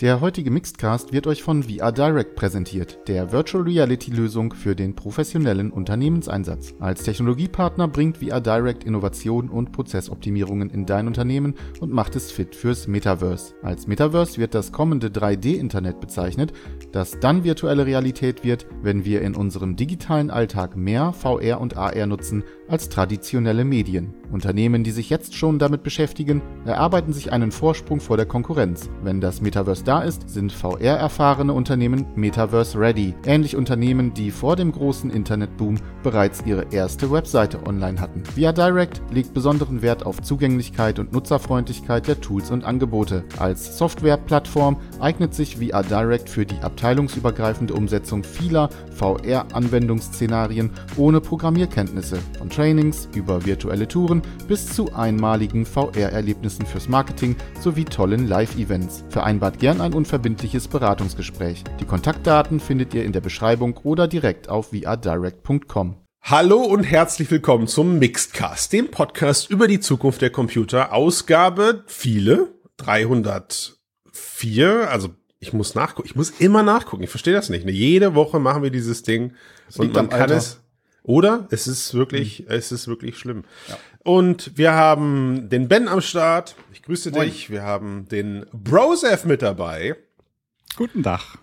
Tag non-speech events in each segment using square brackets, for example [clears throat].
Der heutige Mixedcast wird euch von VR Direct präsentiert, der Virtual Reality Lösung für den professionellen Unternehmenseinsatz. Als Technologiepartner bringt VR Direct Innovation und Prozessoptimierungen in dein Unternehmen und macht es fit fürs Metaverse. Als Metaverse wird das kommende 3D-Internet bezeichnet, das dann virtuelle Realität wird, wenn wir in unserem digitalen Alltag mehr VR und AR nutzen als traditionelle Medien. Unternehmen, die sich jetzt schon damit beschäftigen, erarbeiten sich einen Vorsprung vor der Konkurrenz. Wenn das Metaverse da ist, sind VR-erfahrene Unternehmen Metaverse-ready. Ähnlich Unternehmen, die vor dem großen Internetboom bereits ihre erste Webseite online hatten. VR Direct legt besonderen Wert auf Zugänglichkeit und Nutzerfreundlichkeit der Tools und Angebote. Als Softwareplattform eignet sich VR Direct für die abteilungsübergreifende Umsetzung vieler VR-Anwendungsszenarien ohne Programmierkenntnisse. Von Trainings über virtuelle Touren bis zu einmaligen VR-Erlebnissen fürs Marketing sowie tollen Live-Events. Vereinbart gern ein unverbindliches Beratungsgespräch. Die Kontaktdaten findet ihr in der Beschreibung oder direkt auf vrdirect.com. Hallo und herzlich willkommen zum Mixedcast, dem Podcast über die Zukunft der Computer. Ausgabe viele, 304, also ich muss nachgucken, ich muss immer nachgucken, ich verstehe das nicht. Ne? Jede Woche machen wir dieses Ding das und man kann Alter. es, oder? Es ist wirklich, mhm. es ist wirklich schlimm. Ja. Und wir haben den Ben am Start. Ich grüße Moin. dich. Wir haben den Brosef mit dabei. Guten Tag.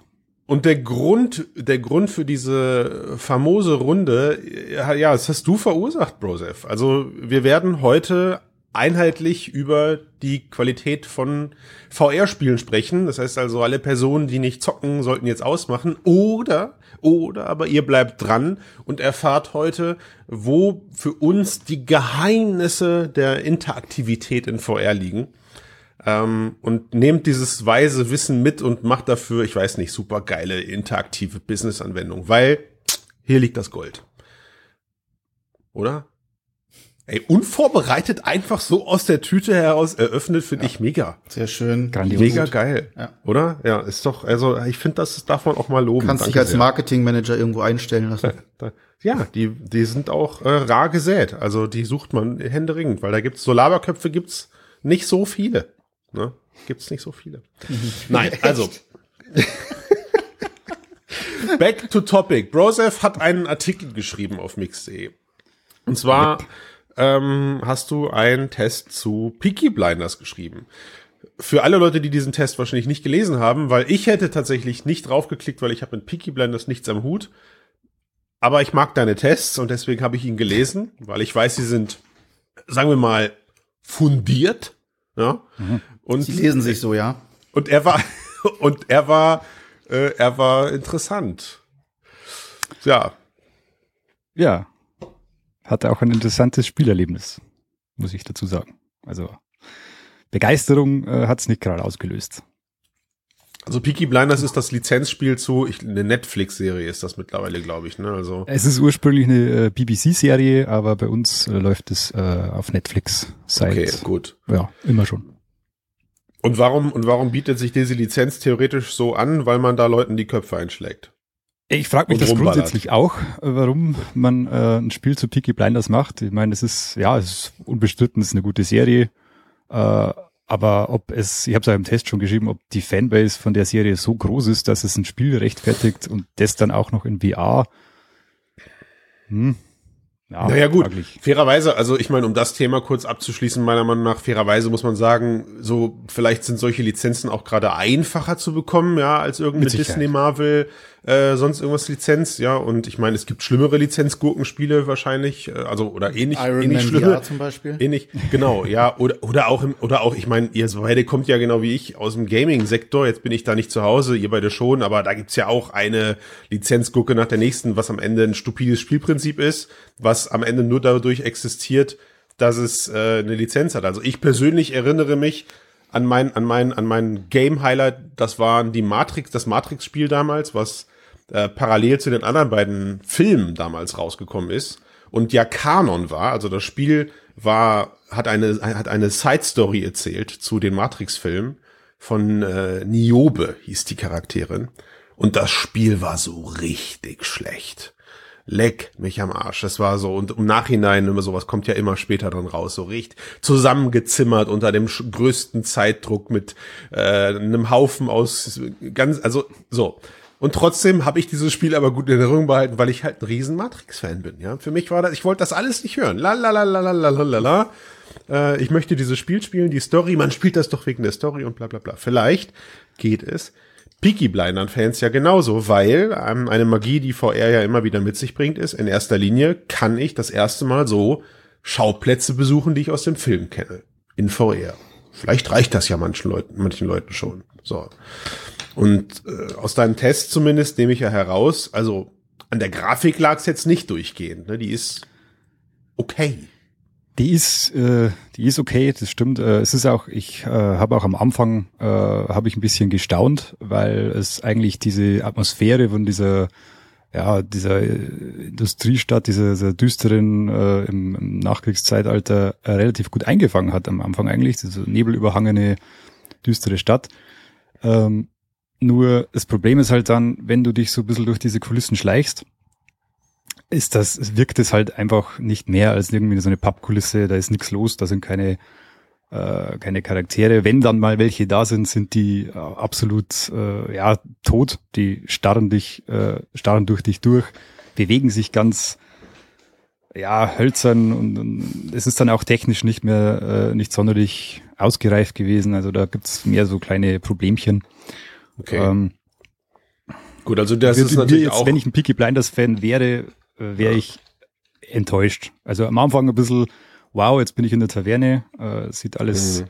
Und der Grund, der Grund für diese famose Runde, ja, das hast du verursacht, Brosef. Also wir werden heute einheitlich über die Qualität von VR-Spielen sprechen. Das heißt also, alle Personen, die nicht zocken, sollten jetzt ausmachen. Oder, oder aber ihr bleibt dran und erfahrt heute, wo für uns die Geheimnisse der Interaktivität in VR liegen. Ähm, und nehmt dieses weise Wissen mit und macht dafür, ich weiß nicht, super geile interaktive Business-Anwendung, weil hier liegt das Gold. Oder? Ey, unvorbereitet einfach so aus der Tüte heraus eröffnet, finde ja. ich mega. Sehr schön. Grandios. Mega geil. Ja. Oder? Ja, ist doch, also ich finde, das darf man auch mal loben. Kannst dich als Marketingmanager irgendwo einstellen lassen. [laughs] Ja, die, die sind auch äh, rar gesät. Also die sucht man händeringend, weil da gibt's so Laberköpfe gibt's nicht so viele. Ne? Gibt's nicht so viele. [laughs] Nein, also. [laughs] Back to topic. Brosef hat einen Artikel geschrieben auf mix.de. Und zwar ähm, hast du einen Test zu Peaky Blinders geschrieben. Für alle Leute, die diesen Test wahrscheinlich nicht gelesen haben, weil ich hätte tatsächlich nicht draufgeklickt, weil ich habe mit Peaky Blinders nichts am Hut. Aber ich mag deine Tests und deswegen habe ich ihn gelesen, weil ich weiß, sie sind, sagen wir mal, fundiert. Ja. Mhm. Und sie lesen sich so, ja. Und er war [laughs] und er war äh, er war interessant. Ja. Ja, hatte auch ein interessantes Spielerlebnis, muss ich dazu sagen. Also Begeisterung äh, hat es nicht gerade ausgelöst. Also Peaky Blinders ist das Lizenzspiel zu ich, eine Netflix-Serie ist das mittlerweile, glaube ich. Ne? Also es ist ursprünglich eine äh, BBC-Serie, aber bei uns äh, läuft es äh, auf Netflix seit okay, gut. ja immer schon. Und warum und warum bietet sich diese Lizenz theoretisch so an, weil man da Leuten die Köpfe einschlägt? Ich frage mich das grundsätzlich auch, warum man äh, ein Spiel zu Peaky Blinders macht. Ich meine, es ist, ja, es ist unbestritten, es ist eine gute Serie. Äh, aber ob es, ich habe es ja im Test schon geschrieben, ob die Fanbase von der Serie so groß ist, dass es ein Spiel rechtfertigt und das dann auch noch in VR. Hm. Ja, naja gut, fraglich. fairerweise, also ich meine, um das Thema kurz abzuschließen, meiner Meinung nach, fairerweise muss man sagen, so vielleicht sind solche Lizenzen auch gerade einfacher zu bekommen, ja, als irgendeine Disney, Marvel, äh, sonst irgendwas Lizenz, ja. Und ich meine, es gibt schlimmere Lizenzgurkenspiele wahrscheinlich, äh, also oder ähnlich, Iron ähnlich Man schlimme, VR zum Beispiel. Ähnlich, genau, ja. Oder oder auch im, oder auch, ich meine, ihr beide kommt ja genau wie ich aus dem Gaming-Sektor. Jetzt bin ich da nicht zu Hause, ihr beide schon, aber da gibt's ja auch eine Lizenzgurke nach der nächsten, was am Ende ein stupides Spielprinzip ist, was am Ende nur dadurch existiert, dass es äh, eine Lizenz hat. Also ich persönlich erinnere mich an mein an mein an mein Game Highlight, das waren die Matrix, das Matrix Spiel damals, was äh, parallel zu den anderen beiden Filmen damals rausgekommen ist und ja Kanon war. Also das Spiel war, hat eine, hat eine Side Story erzählt zu den Matrix-Filmen von äh, Niobe hieß die Charakterin. Und das Spiel war so richtig schlecht. leck mich am Arsch. Das war so, und im Nachhinein immer sowas kommt ja immer später dann raus, so richtig zusammengezimmert unter dem größten Zeitdruck mit äh, einem Haufen aus ganz, also so. Und trotzdem habe ich dieses Spiel aber gut in Erinnerung behalten, weil ich halt ein riesen Matrix-Fan bin. Ja, für mich war das, ich wollte das alles nicht hören. La la la la la la la la. Äh, ich möchte dieses Spiel spielen, die Story. Man spielt das doch wegen der Story und bla bla bla. Vielleicht geht es Peaky Blindern Fans ja genauso, weil ähm, eine Magie, die VR ja immer wieder mit sich bringt, ist in erster Linie kann ich das erste Mal so Schauplätze besuchen, die ich aus dem Film kenne in VR. Vielleicht reicht das ja manchen Leuten, manchen Leuten schon. So. Und äh, aus deinem Test zumindest nehme ich ja heraus, also an der Grafik lag es jetzt nicht durchgehend. Ne? Die ist okay. Die ist, äh, die ist okay, das stimmt. Äh, es ist auch, ich äh, habe auch am Anfang äh, habe ich ein bisschen gestaunt, weil es eigentlich diese Atmosphäre von dieser ja, dieser Industriestadt, dieser, dieser düsteren äh, im, im Nachkriegszeitalter äh, relativ gut eingefangen hat am Anfang eigentlich, diese nebelüberhangene, düstere Stadt. Ähm, nur das Problem ist halt dann, wenn du dich so ein bisschen durch diese Kulissen schleichst, ist das, wirkt es halt einfach nicht mehr als irgendwie so eine Pappkulisse, da ist nichts los, da sind keine, äh, keine Charaktere. Wenn dann mal welche da sind, sind die äh, absolut äh, ja, tot. Die starren dich, äh, starren durch dich durch, bewegen sich ganz ja, hölzern und, und es ist dann auch technisch nicht mehr äh, nicht sonderlich ausgereift gewesen. Also da gibt's mehr so kleine Problemchen. Okay. Ähm, Gut, also das ist natürlich jetzt, auch. Wenn ich ein Peaky Blinders Fan wäre, äh, wäre ja. ich enttäuscht. Also am Anfang ein bisschen, wow, jetzt bin ich in der Taverne, äh, sieht alles mhm.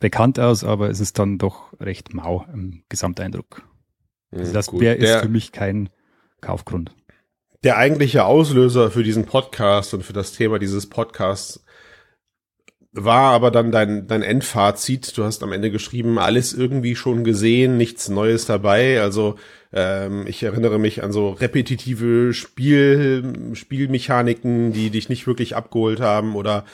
bekannt aus, aber es ist dann doch recht mau im Gesamteindruck. Also mhm, das wäre ist für mich kein Kaufgrund. Der eigentliche Auslöser für diesen Podcast und für das Thema dieses Podcasts war aber dann dein, dein Endfazit. Du hast am Ende geschrieben, alles irgendwie schon gesehen, nichts Neues dabei. Also ähm, ich erinnere mich an so repetitive Spiel, Spielmechaniken, die dich nicht wirklich abgeholt haben oder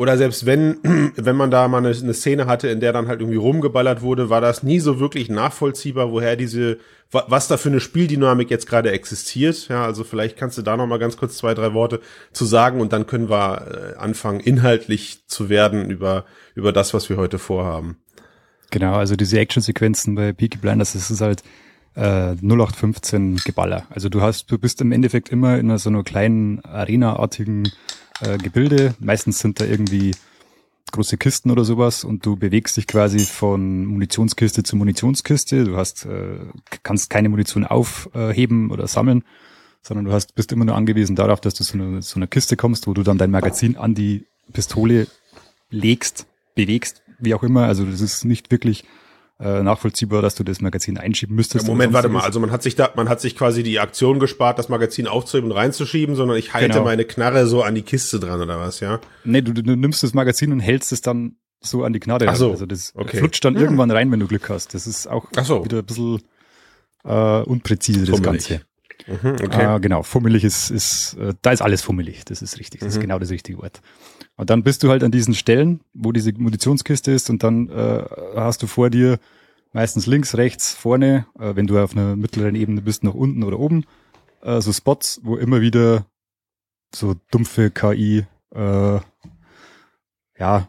oder selbst wenn, [clears throat] wenn man da mal eine, eine, Szene hatte, in der dann halt irgendwie rumgeballert wurde, war das nie so wirklich nachvollziehbar, woher diese, was da für eine Spieldynamik jetzt gerade existiert. Ja, also vielleicht kannst du da noch mal ganz kurz zwei, drei Worte zu sagen und dann können wir äh, anfangen, inhaltlich zu werden über, über das, was wir heute vorhaben. Genau, also diese Actionsequenzen bei Peaky Blinders, das ist halt äh, 0815 Geballer. Also du hast, du bist im Endeffekt immer in so einer kleinen Arena-artigen äh, Gebilde. Meistens sind da irgendwie große Kisten oder sowas und du bewegst dich quasi von Munitionskiste zu Munitionskiste. Du hast, äh, kannst keine Munition aufheben oder sammeln, sondern du hast, bist immer nur angewiesen darauf, dass du zu einer, zu einer Kiste kommst, wo du dann dein Magazin an die Pistole legst, bewegst, wie auch immer. Also das ist nicht wirklich äh, nachvollziehbar, dass du das Magazin einschieben müsstest. Ja, Moment, warte mal, also man hat sich da, man hat sich quasi die Aktion gespart, das Magazin aufzuheben und reinzuschieben, sondern ich halte genau. meine Knarre so an die Kiste dran oder was, ja? Nee, du, du nimmst das Magazin und hältst es dann so an die Knarre. Ach so, also das okay. flutscht dann ja. irgendwann rein, wenn du Glück hast. Das ist auch so. wieder ein bisschen äh, unpräzise, das. Ganze. Mhm, okay. Äh, genau, fummelig ist, ist äh, da ist alles fummelig, das ist richtig, das mhm. ist genau das richtige Wort. Und dann bist du halt an diesen Stellen, wo diese Munitionskiste ist und dann äh, hast du vor dir meistens links, rechts, vorne, äh, wenn du auf einer mittleren Ebene bist, nach unten oder oben, äh, so Spots, wo immer wieder so dumpfe KI, äh, ja,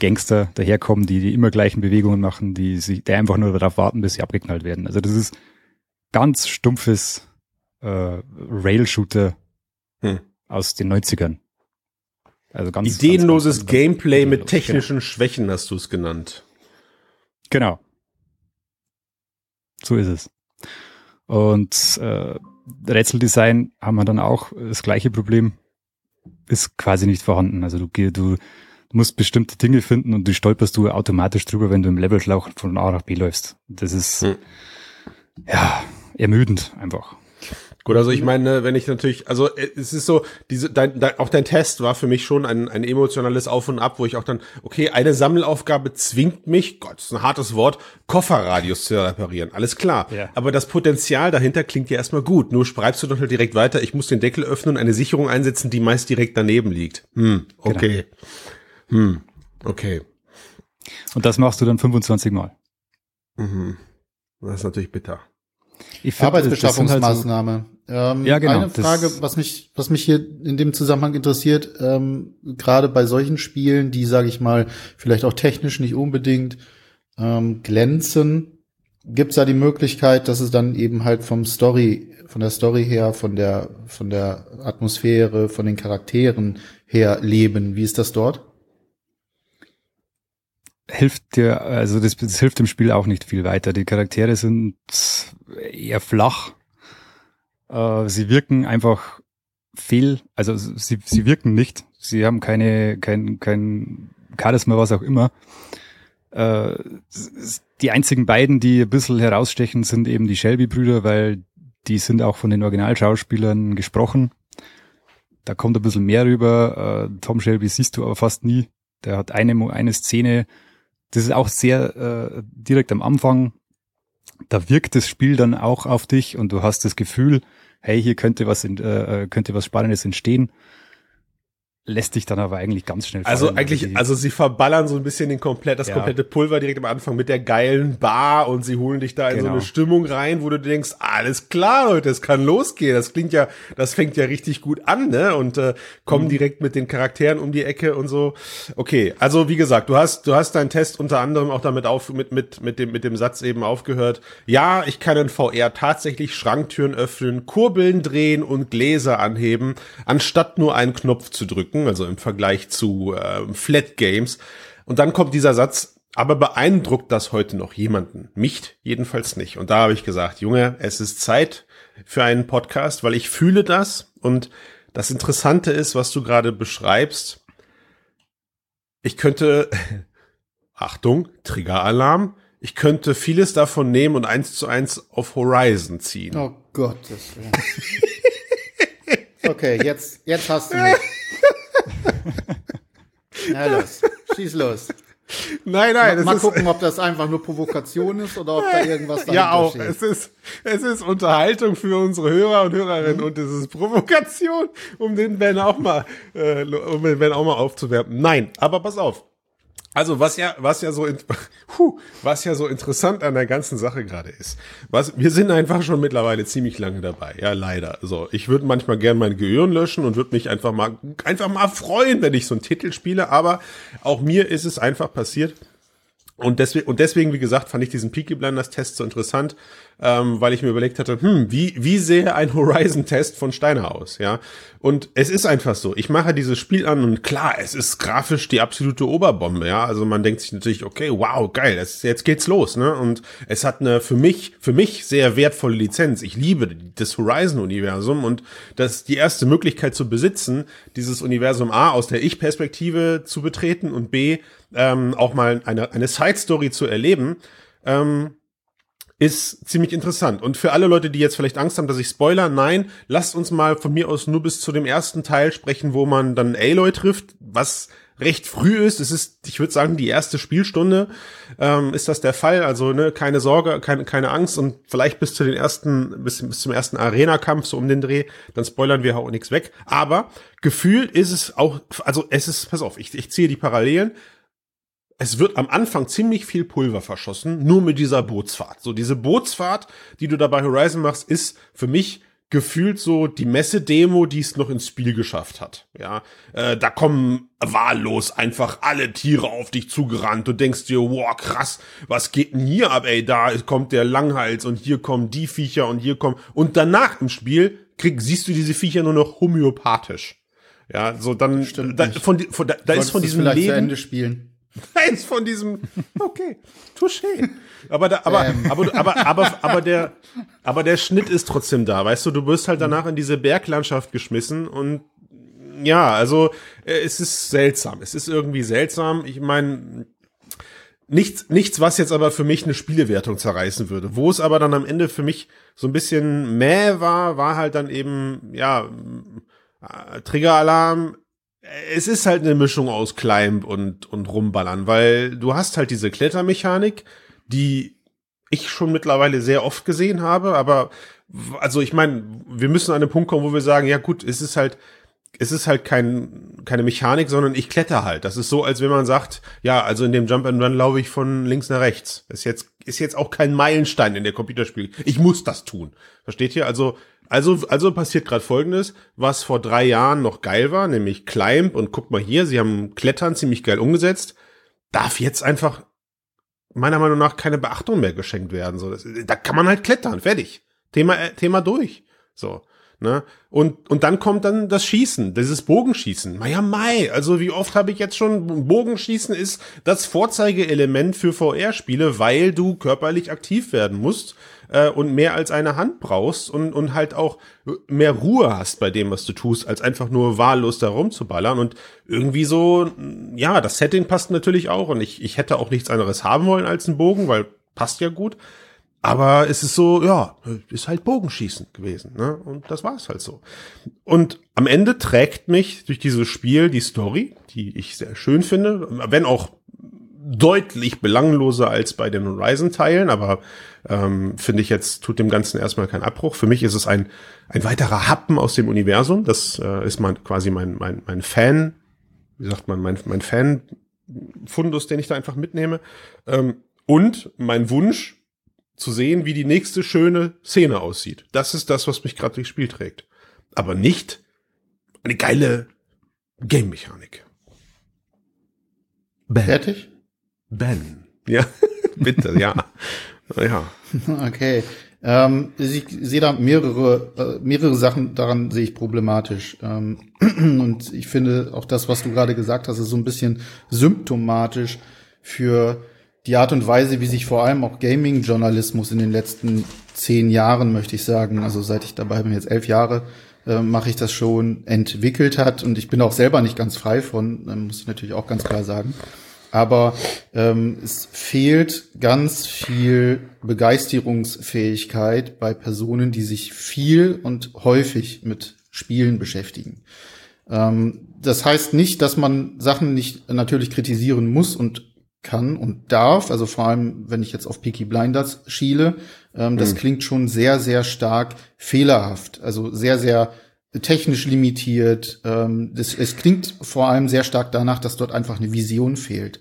Gangster daherkommen, die die immer gleichen Bewegungen machen, die sich, die einfach nur darauf warten, bis sie abgeknallt werden. Also das ist ganz stumpfes äh, Rail-Shooter hm. aus den 90ern. Also ganz ideenloses ganz, ganz, Gameplay mit technischen genau. Schwächen hast du es genannt. Genau. So ist es. Und äh, Rätseldesign haben wir dann auch das gleiche Problem. Ist quasi nicht vorhanden. Also du, du, du musst bestimmte Dinge finden und die stolperst du automatisch drüber, wenn du im Levelschlauch von A nach B läufst. Das ist hm. ja ermüdend einfach. Gut, also ich meine, wenn ich natürlich, also äh, es ist so, diese, dein, dein, auch dein Test war für mich schon ein, ein emotionales Auf und Ab, wo ich auch dann, okay, eine Sammelaufgabe zwingt mich, Gott, das ist ein hartes Wort, Kofferradius zu reparieren. Alles klar. Ja. Aber das Potenzial dahinter klingt ja erstmal gut. Nur schreibst du doch halt direkt weiter, ich muss den Deckel öffnen und eine Sicherung einsetzen, die meist direkt daneben liegt. Hm, genau. okay. Genau. Hm, okay. Und das machst du dann 25 Mal. Mhm. Das ist natürlich bitter. Find, Arbeitsbeschaffungsmaßnahme. Halt so, ähm, ja, genau. Eine Frage, was mich, was mich hier in dem Zusammenhang interessiert, ähm, gerade bei solchen Spielen, die, sage ich mal, vielleicht auch technisch nicht unbedingt ähm, glänzen, gibt es da die Möglichkeit, dass es dann eben halt vom Story, von der Story her, von der, von der Atmosphäre, von den Charakteren her leben? Wie ist das dort? Hilft dir, also das, das hilft dem Spiel auch nicht viel weiter. Die Charaktere sind eher flach. Äh, sie wirken einfach fehl, also sie, sie wirken nicht. Sie haben keine, kein, kein Charisma, was auch immer. Äh, die einzigen beiden, die ein bisschen herausstechen, sind eben die Shelby-Brüder, weil die sind auch von den Originalschauspielern gesprochen. Da kommt ein bisschen mehr rüber. Äh, Tom Shelby siehst du aber fast nie. Der hat eine, eine Szene, das ist auch sehr äh, direkt am Anfang. Da wirkt das Spiel dann auch auf dich und du hast das Gefühl, hey, hier könnte was, in, äh, könnte was Spannendes entstehen lässt dich dann aber eigentlich ganz schnell also fallen. Also eigentlich, also sie verballern so ein bisschen den komplett, das ja. komplette Pulver direkt am Anfang mit der geilen Bar und sie holen dich da in genau. so eine Stimmung rein, wo du denkst, alles klar, Leute, es kann losgehen. Das klingt ja, das fängt ja richtig gut an, ne? Und äh, kommen mhm. direkt mit den Charakteren um die Ecke und so. Okay, also wie gesagt, du hast, du hast deinen Test unter anderem auch damit auf, mit, mit, mit dem, mit dem Satz eben aufgehört. Ja, ich kann in VR tatsächlich Schranktüren öffnen, Kurbeln drehen und Gläser anheben, anstatt nur einen Knopf zu drücken gucken, also im Vergleich zu äh, Flat Games. Und dann kommt dieser Satz, aber beeindruckt das heute noch jemanden? Mich jedenfalls nicht. Und da habe ich gesagt, Junge, es ist Zeit für einen Podcast, weil ich fühle das. Und das Interessante ist, was du gerade beschreibst. Ich könnte, [laughs] Achtung, Triggeralarm, ich könnte vieles davon nehmen und eins zu eins auf Horizon ziehen. Oh Gott. [laughs] okay, jetzt, jetzt hast du mich. [laughs] Na [laughs] los, schieß los. Nein, nein. Mal, mal gucken, ob das einfach nur Provokation ist oder ob da irgendwas dahinter Ja, auch. Steht. Es ist, es ist Unterhaltung für unsere Hörer und Hörerinnen mhm. und es ist Provokation, um den Ben auch mal, äh, um den Ben auch mal aufzuwerten. Nein, aber pass auf. Also was ja, was ja so, [laughs] puh, was ja so interessant an der ganzen Sache gerade ist, was wir sind einfach schon mittlerweile ziemlich lange dabei, ja leider. So, ich würde manchmal gern mein Gehirn löschen und würde mich einfach mal, einfach mal freuen, wenn ich so einen Titel spiele. Aber auch mir ist es einfach passiert, und deswegen, und deswegen, wie gesagt, fand ich diesen Peaky Blinders Test so interessant, ähm, weil ich mir überlegt hatte, hm, wie, wie sähe ein Horizon-Test von Steiner aus, ja? Und es ist einfach so. Ich mache dieses Spiel an und klar, es ist grafisch die absolute Oberbombe, ja? Also man denkt sich natürlich, okay, wow, geil, es, jetzt geht's los, ne? Und es hat eine für mich, für mich sehr wertvolle Lizenz. Ich liebe das Horizon-Universum und das die erste Möglichkeit zu besitzen, dieses Universum A aus der Ich-Perspektive zu betreten und B ähm, auch mal eine, eine Side-Story zu erleben, ähm, ist ziemlich interessant. Und für alle Leute, die jetzt vielleicht Angst haben, dass ich spoiler, nein, lasst uns mal von mir aus nur bis zu dem ersten Teil sprechen, wo man dann Aloy trifft, was recht früh ist. Es ist, ich würde sagen, die erste Spielstunde ähm, ist das der Fall. Also ne, keine Sorge, keine, keine Angst und vielleicht bis zu den ersten, bis, bis zum ersten Arena-Kampf so um den Dreh, dann spoilern wir auch nichts weg. Aber gefühlt ist es auch, also es ist, pass auf, ich, ich ziehe die Parallelen es wird am Anfang ziemlich viel Pulver verschossen, nur mit dieser Bootsfahrt. So, diese Bootsfahrt, die du da bei Horizon machst, ist für mich gefühlt so die Messe-Demo, die es noch ins Spiel geschafft hat. Ja, äh, da kommen wahllos einfach alle Tiere auf dich zugerannt. Du denkst dir, wow, krass, was geht denn hier ab, ey? Da kommt der Langhals und hier kommen die Viecher und hier kommen. Und danach im Spiel krieg, siehst du diese Viecher nur noch homöopathisch. Ja, so dann, da, von, von, da, da ist von diesem Leben. [laughs] Eins von diesem, okay, touché. Aber, da, aber, ähm. aber, aber, aber, aber, der, aber der Schnitt ist trotzdem da, weißt du, du wirst halt danach in diese Berglandschaft geschmissen und ja, also äh, es ist seltsam. Es ist irgendwie seltsam. Ich meine, nichts, nichts, was jetzt aber für mich eine Spielewertung zerreißen würde. Wo es aber dann am Ende für mich so ein bisschen mäh war, war halt dann eben, ja, äh, Triggeralarm, es ist halt eine Mischung aus Climb und, und Rumballern, weil du hast halt diese Klettermechanik, die ich schon mittlerweile sehr oft gesehen habe, aber also ich meine, wir müssen an einen Punkt kommen, wo wir sagen, ja gut, es ist halt es ist halt kein, keine Mechanik, sondern ich kletter halt. Das ist so, als wenn man sagt, ja, also in dem Jump and Run laufe ich von links nach rechts. Ist jetzt, ist jetzt auch kein Meilenstein in der Computerspiel. Ich muss das tun. Versteht ihr? Also, also, also passiert gerade Folgendes, was vor drei Jahren noch geil war, nämlich Climb und guck mal hier, sie haben Klettern ziemlich geil umgesetzt, darf jetzt einfach meiner Meinung nach keine Beachtung mehr geschenkt werden. So, das, da kann man halt klettern, fertig. Thema, äh, Thema durch. So. Ne? Und, und dann kommt dann das Schießen, dieses Bogenschießen. Maja, Mai, also wie oft habe ich jetzt schon, Bogenschießen ist das Vorzeigeelement für VR-Spiele, weil du körperlich aktiv werden musst äh, und mehr als eine Hand brauchst und, und halt auch mehr Ruhe hast bei dem, was du tust, als einfach nur wahllos da rumzuballern. Und irgendwie so, ja, das Setting passt natürlich auch und ich, ich hätte auch nichts anderes haben wollen als einen Bogen, weil passt ja gut. Aber es ist so, ja, ist halt Bogenschießen gewesen, ne? Und das war es halt so. Und am Ende trägt mich durch dieses Spiel die Story, die ich sehr schön finde, wenn auch deutlich belangloser als bei den Horizon-Teilen, aber ähm, finde ich jetzt, tut dem Ganzen erstmal keinen Abbruch. Für mich ist es ein, ein weiterer Happen aus dem Universum. Das äh, ist mein, quasi mein, mein, mein Fan, wie sagt man, mein, mein Fan-Fundus, den ich da einfach mitnehme. Ähm, und mein Wunsch, zu sehen, wie die nächste schöne Szene aussieht. Das ist das, was mich gerade durchs Spiel trägt. Aber nicht eine geile Game-Mechanik. Fertig? Ben. Ja, [laughs] bitte, ja. Ja. [laughs] Okay. Ähm, ich sehe da mehrere, äh, mehrere Sachen daran sehe ich problematisch. Ähm, [clears throat] und ich finde auch das, was du gerade gesagt hast, ist so ein bisschen symptomatisch für die Art und Weise, wie sich vor allem auch Gaming-Journalismus in den letzten zehn Jahren, möchte ich sagen, also seit ich dabei bin, jetzt elf Jahre, äh, mache ich das schon, entwickelt hat. Und ich bin auch selber nicht ganz frei von, äh, muss ich natürlich auch ganz klar sagen. Aber ähm, es fehlt ganz viel Begeisterungsfähigkeit bei Personen, die sich viel und häufig mit Spielen beschäftigen. Ähm, das heißt nicht, dass man Sachen nicht natürlich kritisieren muss und kann und darf, also vor allem, wenn ich jetzt auf Peaky Blinders schiele, ähm, das mhm. klingt schon sehr, sehr stark fehlerhaft, also sehr, sehr technisch limitiert. Ähm, das, es klingt vor allem sehr stark danach, dass dort einfach eine Vision fehlt.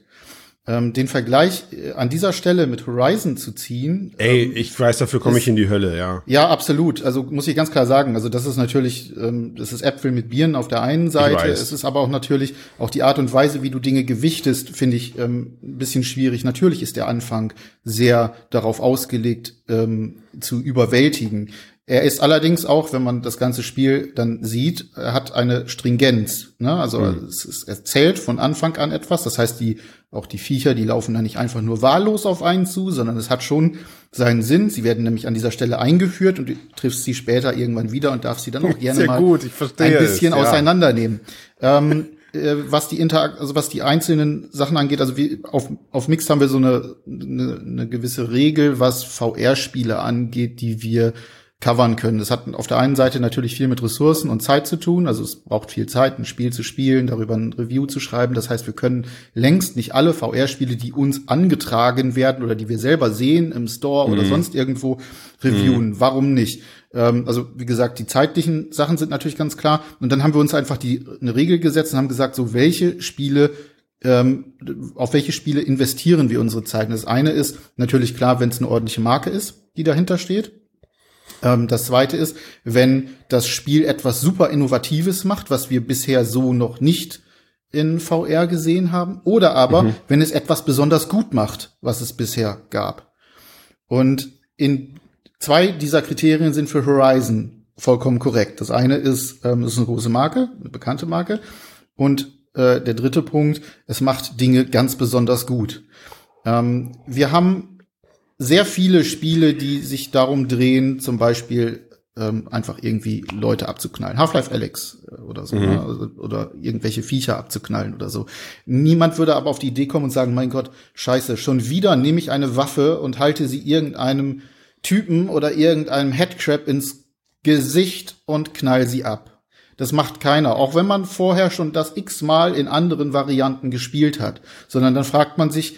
Ähm, den Vergleich äh, an dieser Stelle mit Horizon zu ziehen. Ey, ähm, ich weiß, dafür komme ich in die Hölle, ja. Ja, absolut. Also muss ich ganz klar sagen. Also das ist natürlich, ähm, das ist Äpfel mit Bieren auf der einen Seite. Es ist aber auch natürlich auch die Art und Weise, wie du Dinge gewichtest, finde ich ähm, ein bisschen schwierig. Natürlich ist der Anfang sehr darauf ausgelegt, ähm, zu überwältigen. Er ist allerdings auch, wenn man das ganze Spiel dann sieht, er hat eine Stringenz. Ne? Also mhm. es, es erzählt von Anfang an etwas. Das heißt, die auch die Viecher, die laufen dann nicht einfach nur wahllos auf einen zu, sondern es hat schon seinen Sinn. Sie werden nämlich an dieser Stelle eingeführt und du triffst sie später irgendwann wieder und darfst sie dann auch [laughs] gerne mal gut, ein bisschen es, ja. auseinandernehmen. Ähm, äh, was die Interakt, also was die einzelnen Sachen angeht, also wie auf, auf Mix haben wir so eine, eine, eine gewisse Regel, was VR-Spiele angeht, die wir covern können. Das hat auf der einen Seite natürlich viel mit Ressourcen und Zeit zu tun. Also es braucht viel Zeit, ein Spiel zu spielen, darüber ein Review zu schreiben. Das heißt, wir können längst nicht alle VR-Spiele, die uns angetragen werden oder die wir selber sehen im Store mhm. oder sonst irgendwo reviewen. Mhm. Warum nicht? Ähm, also wie gesagt, die zeitlichen Sachen sind natürlich ganz klar. Und dann haben wir uns einfach die eine Regel gesetzt und haben gesagt, so welche Spiele ähm, auf welche Spiele investieren wir unsere Zeit? Das eine ist natürlich klar, wenn es eine ordentliche Marke ist, die dahinter steht. Ähm, das zweite ist, wenn das Spiel etwas super Innovatives macht, was wir bisher so noch nicht in VR gesehen haben, oder aber mhm. wenn es etwas besonders gut macht, was es bisher gab. Und in zwei dieser Kriterien sind für Horizon vollkommen korrekt. Das eine ist, ähm, es ist eine große Marke, eine bekannte Marke. Und äh, der dritte Punkt, es macht Dinge ganz besonders gut. Ähm, wir haben sehr viele Spiele, die sich darum drehen, zum Beispiel ähm, einfach irgendwie Leute abzuknallen. Half-Life Alex äh, oder so, mhm. ne? Also, oder irgendwelche Viecher abzuknallen oder so. Niemand würde aber auf die Idee kommen und sagen, mein Gott, scheiße, schon wieder nehme ich eine Waffe und halte sie irgendeinem Typen oder irgendeinem Headcrab ins Gesicht und knall sie ab. Das macht keiner, auch wenn man vorher schon das x-mal in anderen Varianten gespielt hat, sondern dann fragt man sich,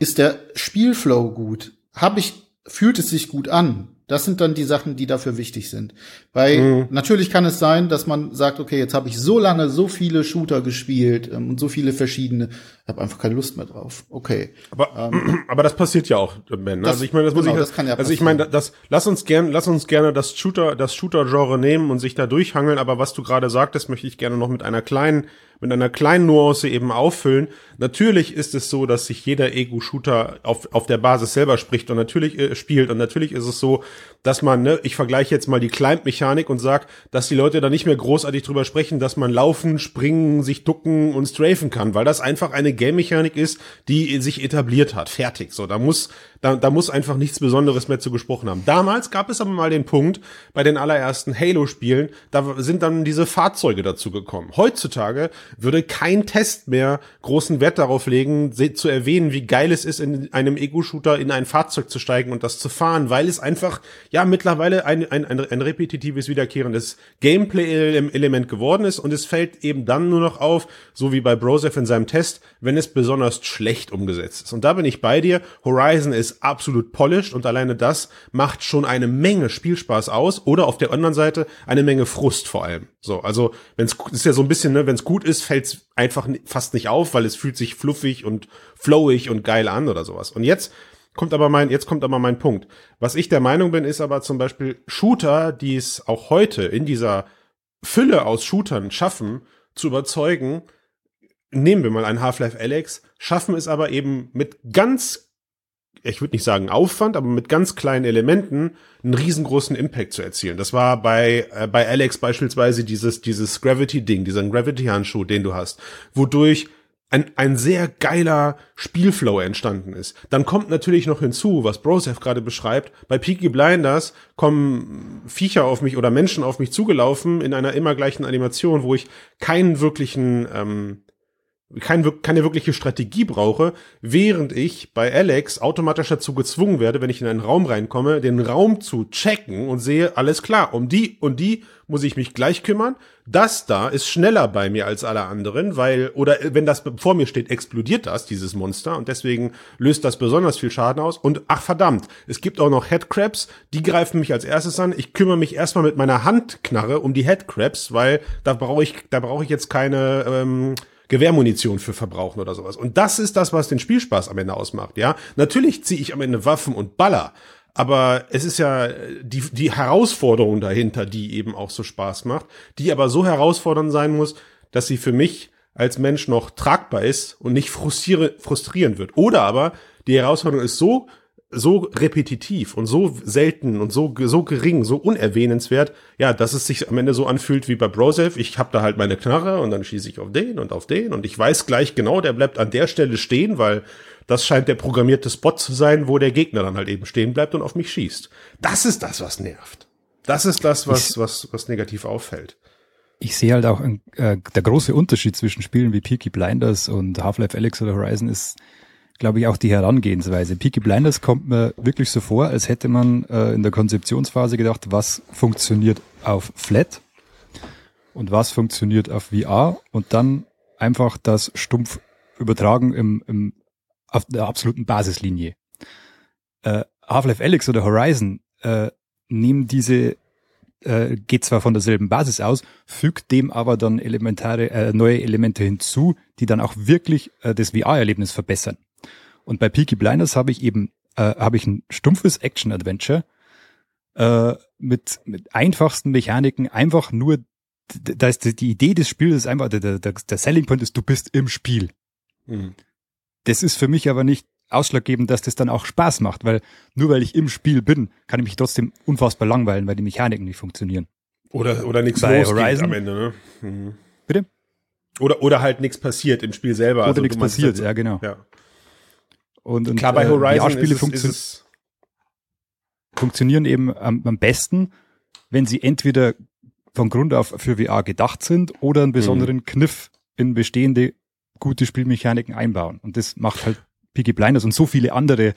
ist der Spielflow gut? Hab ich, fühlt es sich gut an? Das sind dann die Sachen, die dafür wichtig sind. Bei mhm. natürlich kann es sein, dass man sagt, okay, jetzt habe ich so lange so viele Shooter gespielt ähm, und so viele verschiedene, habe einfach keine Lust mehr drauf. Okay. Aber, ähm, [clears throat] aber das passiert ja auch, Ben. Ne? Das, also ich meine, das muss genau, ich, das kann ja also ich meine, das lass uns gern, lass uns gerne das Shooter, das Shooter-Genre nehmen und sich da durchhangeln. Aber was du gerade sagtest, möchte ich gerne noch mit einer kleinen mit einer kleinen Nuance eben auffüllen. Natürlich ist es so, dass sich jeder Ego-Shooter auf, auf der Basis selber spricht und natürlich äh, spielt. Und natürlich ist es so, dass man, ne, ich vergleiche jetzt mal die Climb-Mechanik und sag, dass die Leute da nicht mehr großartig drüber sprechen, dass man laufen, springen, sich ducken und strafen kann, weil das einfach eine Game-Mechanik ist, die sich etabliert hat. Fertig. So, da muss, da, da muss einfach nichts Besonderes mehr zu gesprochen haben. Damals gab es aber mal den Punkt, bei den allerersten Halo-Spielen, da sind dann diese Fahrzeuge dazu gekommen. Heutzutage würde kein Test mehr großen Wert darauf legen, zu erwähnen, wie geil es ist, in einem Ego-Shooter in ein Fahrzeug zu steigen und das zu fahren, weil es einfach, ja, mittlerweile ein, ein, ein, ein repetitives, wiederkehrendes Gameplay-Element geworden ist und es fällt eben dann nur noch auf, so wie bei Broseph in seinem Test, wenn es besonders schlecht umgesetzt ist. Und da bin ich bei dir. Horizon ist absolut polished und alleine das macht schon eine Menge Spielspaß aus oder auf der anderen Seite eine Menge Frust vor allem. So, also wenn es ist ja so ein bisschen, ne, wenn es gut ist, fällt es einfach fast nicht auf, weil es fühlt sich fluffig und flowig und geil an oder sowas. Und jetzt kommt aber mein, jetzt kommt aber mein Punkt. Was ich der Meinung bin, ist aber zum Beispiel Shooter, die es auch heute in dieser Fülle aus Shootern schaffen, zu überzeugen, nehmen wir mal ein Half-Life Alex, schaffen es aber eben mit ganz ich würde nicht sagen Aufwand, aber mit ganz kleinen Elementen einen riesengroßen Impact zu erzielen. Das war bei äh, bei Alex beispielsweise dieses dieses Gravity Ding, dieser Gravity Handschuh, den du hast, wodurch ein, ein sehr geiler Spielflow entstanden ist. Dann kommt natürlich noch hinzu, was Brosef gerade beschreibt, bei Peaky Blinders kommen Viecher auf mich oder Menschen auf mich zugelaufen in einer immer gleichen Animation, wo ich keinen wirklichen ähm, kein, keine wirkliche Strategie brauche, während ich bei Alex automatisch dazu gezwungen werde, wenn ich in einen Raum reinkomme, den Raum zu checken und sehe, alles klar, um die und die muss ich mich gleich kümmern. Das da ist schneller bei mir als alle anderen, weil, oder wenn das vor mir steht, explodiert das, dieses Monster, und deswegen löst das besonders viel Schaden aus. Und ach verdammt, es gibt auch noch Headcrabs, die greifen mich als erstes an. Ich kümmere mich erstmal mit meiner Handknarre um die Headcrabs, weil da brauche ich, da brauche ich jetzt keine, ähm, Gewehrmunition für verbrauchen oder sowas. Und das ist das, was den Spielspaß am Ende ausmacht, ja. Natürlich ziehe ich am Ende Waffen und Baller, aber es ist ja die, die Herausforderung dahinter, die eben auch so Spaß macht, die aber so herausfordernd sein muss, dass sie für mich als Mensch noch tragbar ist und nicht frustrieren wird. Oder aber die Herausforderung ist so so repetitiv und so selten und so so gering, so unerwähnenswert, ja, dass es sich am Ende so anfühlt wie bei Brosef. Ich habe da halt meine Knarre und dann schieße ich auf den und auf den und ich weiß gleich genau, der bleibt an der Stelle stehen, weil das scheint der programmierte Spot zu sein, wo der Gegner dann halt eben stehen bleibt und auf mich schießt. Das ist das, was nervt. Das ist das, was was was negativ auffällt. Ich sehe halt auch äh, der große Unterschied zwischen Spielen wie Peaky Blinders und Half-Life Alyx oder Horizon ist glaube ich, auch die Herangehensweise. Peaky Blinders kommt mir wirklich so vor, als hätte man äh, in der Konzeptionsphase gedacht, was funktioniert auf Flat und was funktioniert auf VR und dann einfach das stumpf übertragen im, im, auf der absoluten Basislinie. Äh, Half-Life Alyx oder Horizon äh, nehmen diese äh, geht zwar von derselben Basis aus, fügt dem aber dann elementare äh, neue Elemente hinzu, die dann auch wirklich äh, das VR-Erlebnis verbessern. Und bei Peaky Blinders habe ich eben äh, habe ich ein stumpfes Action-Adventure äh, mit, mit einfachsten Mechaniken, einfach nur, da ist die, die Idee des Spiels ist einfach, der, der, der Selling Point ist, du bist im Spiel. Mhm. Das ist für mich aber nicht ausschlaggebend, dass das dann auch Spaß macht, weil nur weil ich im Spiel bin, kann ich mich trotzdem unfassbar langweilen, weil die Mechaniken nicht funktionieren. Oder, oder nichts bei Horizon am Ende, ne? Mhm. Bitte? Oder, oder halt nichts passiert im Spiel selber. Oder also, nichts passiert, ja, genau. Ja. Und, und Klar, bei äh, Horizon VR-Spiele funktio funktionieren eben am, am, besten, wenn sie entweder von Grund auf für VR gedacht sind oder einen besonderen mhm. Kniff in bestehende gute Spielmechaniken einbauen. Und das macht halt Peaky Blinders und so viele andere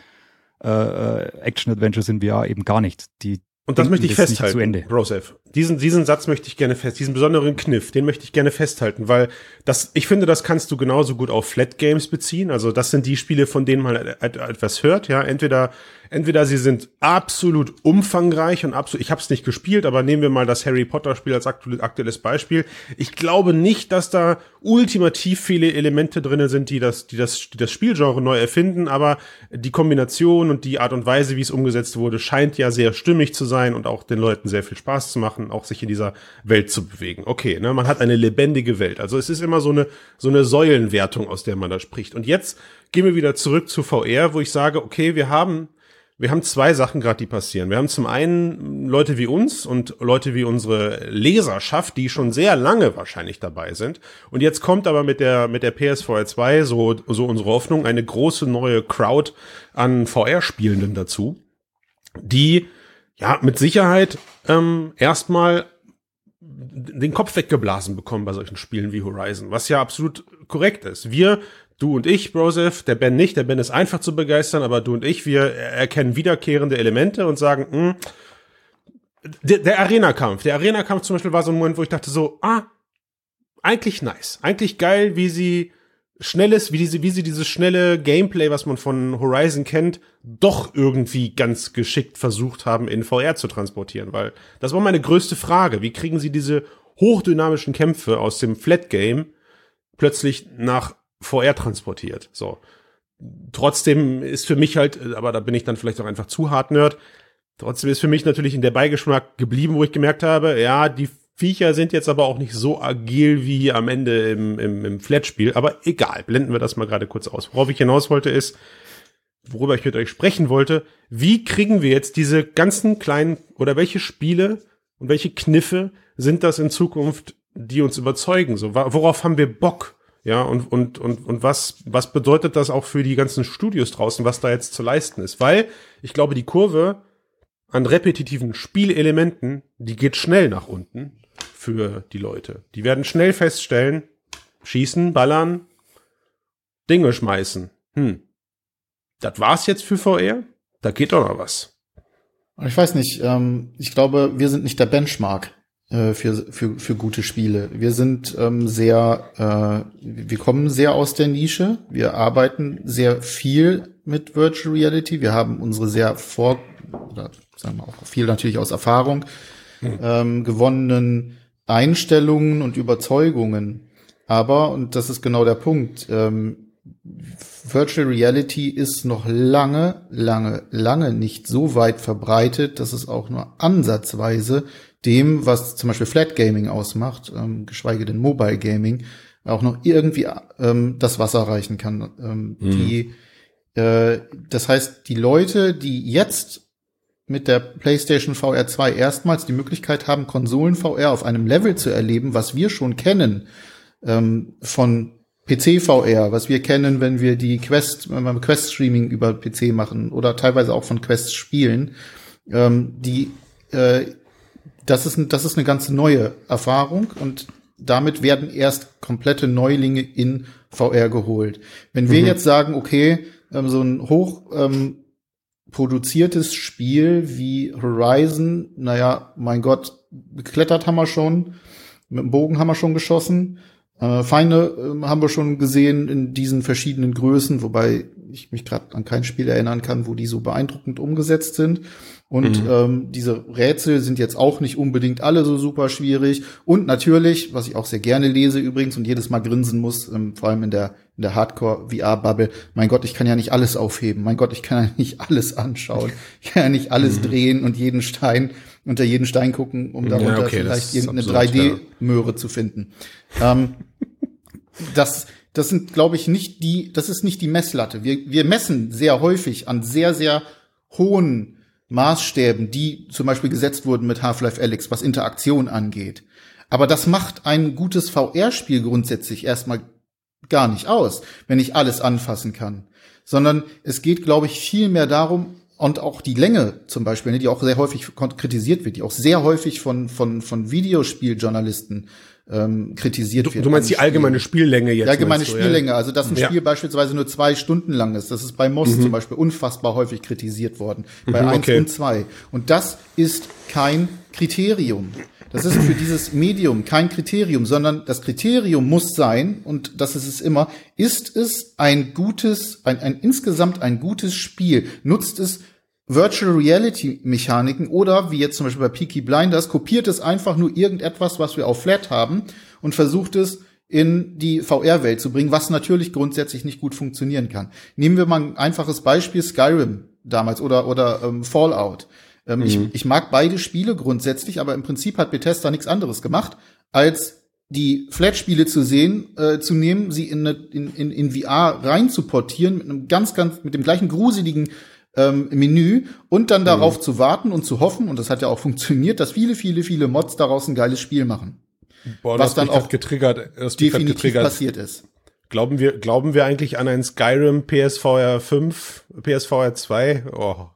äh, äh Action-Adventures in VR eben gar nicht. Die Und das möchte ich festhalten, zu Ende. Brosef. Diesen, diesen Satz möchte ich gerne fest, diesen besonderen Kniff, den möchte ich gerne festhalten, weil das, ich finde, das kannst du genauso gut auf Flat Games beziehen. Also das sind die Spiele, von denen man etwas hört, ja. Entweder entweder sie sind absolut umfangreich und absolut, ich habe es nicht gespielt, aber nehmen wir mal das Harry Potter Spiel als aktuelles Beispiel. Ich glaube nicht, dass da ultimativ viele Elemente drinne sind, die das, die das, die das Spielgenre neu erfinden, aber die Kombination und die Art und Weise, wie es umgesetzt wurde, scheint ja sehr stimmig zu sein und auch den Leuten sehr viel Spaß zu machen, auch sich in dieser Welt zu bewegen. Okay, ne, man hat eine lebendige Welt. Also es ist immer so eine, so eine Säulenwertung, aus der man da spricht. Und jetzt gehen wir wieder zurück zu VR, wo ich sage, okay, wir haben wir haben zwei Sachen gerade, die passieren. Wir haben zum einen Leute wie uns und Leute wie unsere Leserschaft, die schon sehr lange wahrscheinlich dabei sind. Und jetzt kommt aber mit der, mit der PSVR 2 so, so unsere Hoffnung eine große neue Crowd an VR-Spielenden dazu, die ja mit Sicherheit ähm, erstmal den Kopf weggeblasen bekommen bei solchen Spielen wie Horizon, was ja absolut korrekt ist. Wir Du und ich, Broseph, der Ben nicht, der Ben ist einfach zu begeistern, aber du und ich, wir erkennen wiederkehrende Elemente und sagen, mh, hm, der, der Arena-Kampf, der Arena-Kampf zum Beispiel war so ein Moment, wo ich dachte so, ah, eigentlich nice, eigentlich geil, wie sie schnelles, wie diese, wie sie dieses schnelle Gameplay, was man von Horizon kennt, doch irgendwie ganz geschickt versucht haben, in VR zu transportieren, weil das war meine größte Frage. Wie kriegen sie diese hochdynamischen Kämpfe aus dem Flat Game plötzlich nach VR transportiert. So. Trotzdem ist für mich halt, aber da bin ich dann vielleicht auch einfach zu hart Nerd. Trotzdem ist für mich natürlich in der Beigeschmack geblieben, wo ich gemerkt habe, ja, die Viecher sind jetzt aber auch nicht so agil wie am Ende im, im, im Flat-Spiel. Aber egal, blenden wir das mal gerade kurz aus. Worauf ich hinaus wollte ist, worüber ich mit euch sprechen wollte, wie kriegen wir jetzt diese ganzen kleinen oder welche Spiele und welche Kniffe sind das in Zukunft, die uns überzeugen? So, worauf haben wir Bock? Ja, und, und, und, und was, was bedeutet das auch für die ganzen Studios draußen, was da jetzt zu leisten ist? Weil ich glaube, die Kurve an repetitiven Spielelementen, die geht schnell nach unten für die Leute. Die werden schnell feststellen, schießen, ballern, Dinge schmeißen. Hm. Das war's jetzt für VR? Da geht doch noch was. Ich weiß nicht, ähm, ich glaube, wir sind nicht der Benchmark. Äh, für, für, für gute Spiele. Wir sind ähm, sehr, äh, wir kommen sehr aus der Nische. Wir arbeiten sehr viel mit Virtual Reality. Wir haben unsere sehr vor, oder sagen wir auch viel natürlich aus Erfahrung, mhm. ähm, gewonnenen Einstellungen und Überzeugungen. Aber, und das ist genau der Punkt, ähm, Virtual Reality ist noch lange, lange, lange nicht so weit verbreitet, dass es auch nur ansatzweise dem, was zum Beispiel Flat Gaming ausmacht, ähm, geschweige denn Mobile Gaming, auch noch irgendwie ähm, das Wasser reichen kann. Ähm, mhm. Die, äh, das heißt, die Leute, die jetzt mit der PlayStation VR 2 erstmals die Möglichkeit haben, Konsolen VR auf einem Level zu erleben, was wir schon kennen ähm, von PC VR, was wir kennen, wenn wir die Quest, wenn wir Quest Streaming über PC machen oder teilweise auch von Quest spielen, ähm, die äh, das ist, das ist eine ganz neue Erfahrung und damit werden erst komplette Neulinge in VR geholt. Wenn wir mhm. jetzt sagen, okay, ähm, so ein hoch ähm, produziertes Spiel wie Horizon, naja, mein Gott, geklettert haben wir schon, mit dem Bogen haben wir schon geschossen, äh, Feinde äh, haben wir schon gesehen in diesen verschiedenen Größen, wobei ich mich gerade an kein Spiel erinnern kann, wo die so beeindruckend umgesetzt sind. Und mhm. ähm, diese Rätsel sind jetzt auch nicht unbedingt alle so super schwierig. Und natürlich, was ich auch sehr gerne lese übrigens und jedes Mal grinsen muss, ähm, vor allem in der, in der Hardcore-VR-Bubble, mein Gott, ich kann ja nicht alles aufheben. Mein Gott, ich kann ja nicht alles anschauen. [laughs] Ich kann ja nicht alles mhm. drehen und jeden Stein, unter jeden Stein gucken, um darunter ja, okay, vielleicht irgendeine 3D-Möhre zu finden. Ähm, das, das sind, glaube ich, nicht die, das ist nicht die Messlatte. Wir, wir messen sehr häufig an sehr, sehr hohen Maßstäben, die zum Beispiel gesetzt wurden mit Half-Life Alyx, was Interaktion angeht. Aber das macht ein gutes VR-Spiel grundsätzlich erstmal gar nicht aus, wenn ich alles anfassen kann. Sondern es geht, glaube ich, viel mehr darum, und auch die Länge zum Beispiel, ne, die auch sehr häufig kritisiert wird, die auch sehr häufig von, von, von Videospieljournalisten ähm, kritisiert du, wird. Du meinst die allgemeine Spiellänge jetzt? Die allgemeine Spiellänge, ja. also dass ein ja. Spiel beispielsweise nur zwei Stunden lang ist. Das ist bei Moss mhm. zum Beispiel unfassbar häufig kritisiert worden. Bei mhm, eins okay. und zwei. Und das ist kein Kriterium. Das ist für dieses Medium kein Kriterium, sondern das Kriterium muss sein, und das ist es immer, ist es ein gutes, ein, ein insgesamt ein gutes Spiel? Nutzt es Virtual Reality Mechaniken oder wie jetzt zum Beispiel bei Peaky Blinders, kopiert es einfach nur irgendetwas, was wir auf Flat haben und versucht es in die VR-Welt zu bringen, was natürlich grundsätzlich nicht gut funktionieren kann. Nehmen wir mal ein einfaches Beispiel, Skyrim damals oder, oder ähm, Fallout. Ähm, mhm. ich, ich mag beide Spiele grundsätzlich, aber im Prinzip hat Bethesda nichts anderes gemacht, als die Flat-Spiele zu sehen, äh, zu nehmen, sie in, eine, in, in, in VR rein zu portieren mit einem ganz, ganz, mit dem gleichen gruseligen ähm, Menü und dann darauf mhm. zu warten und zu hoffen, und das hat ja auch funktioniert, dass viele, viele, viele Mods daraus ein geiles Spiel machen. Boah, was dann auch getriggert, definitiv getriggert. passiert ist. Glauben wir, glauben wir eigentlich an ein Skyrim PSVR 5, PSVR 2? Oh.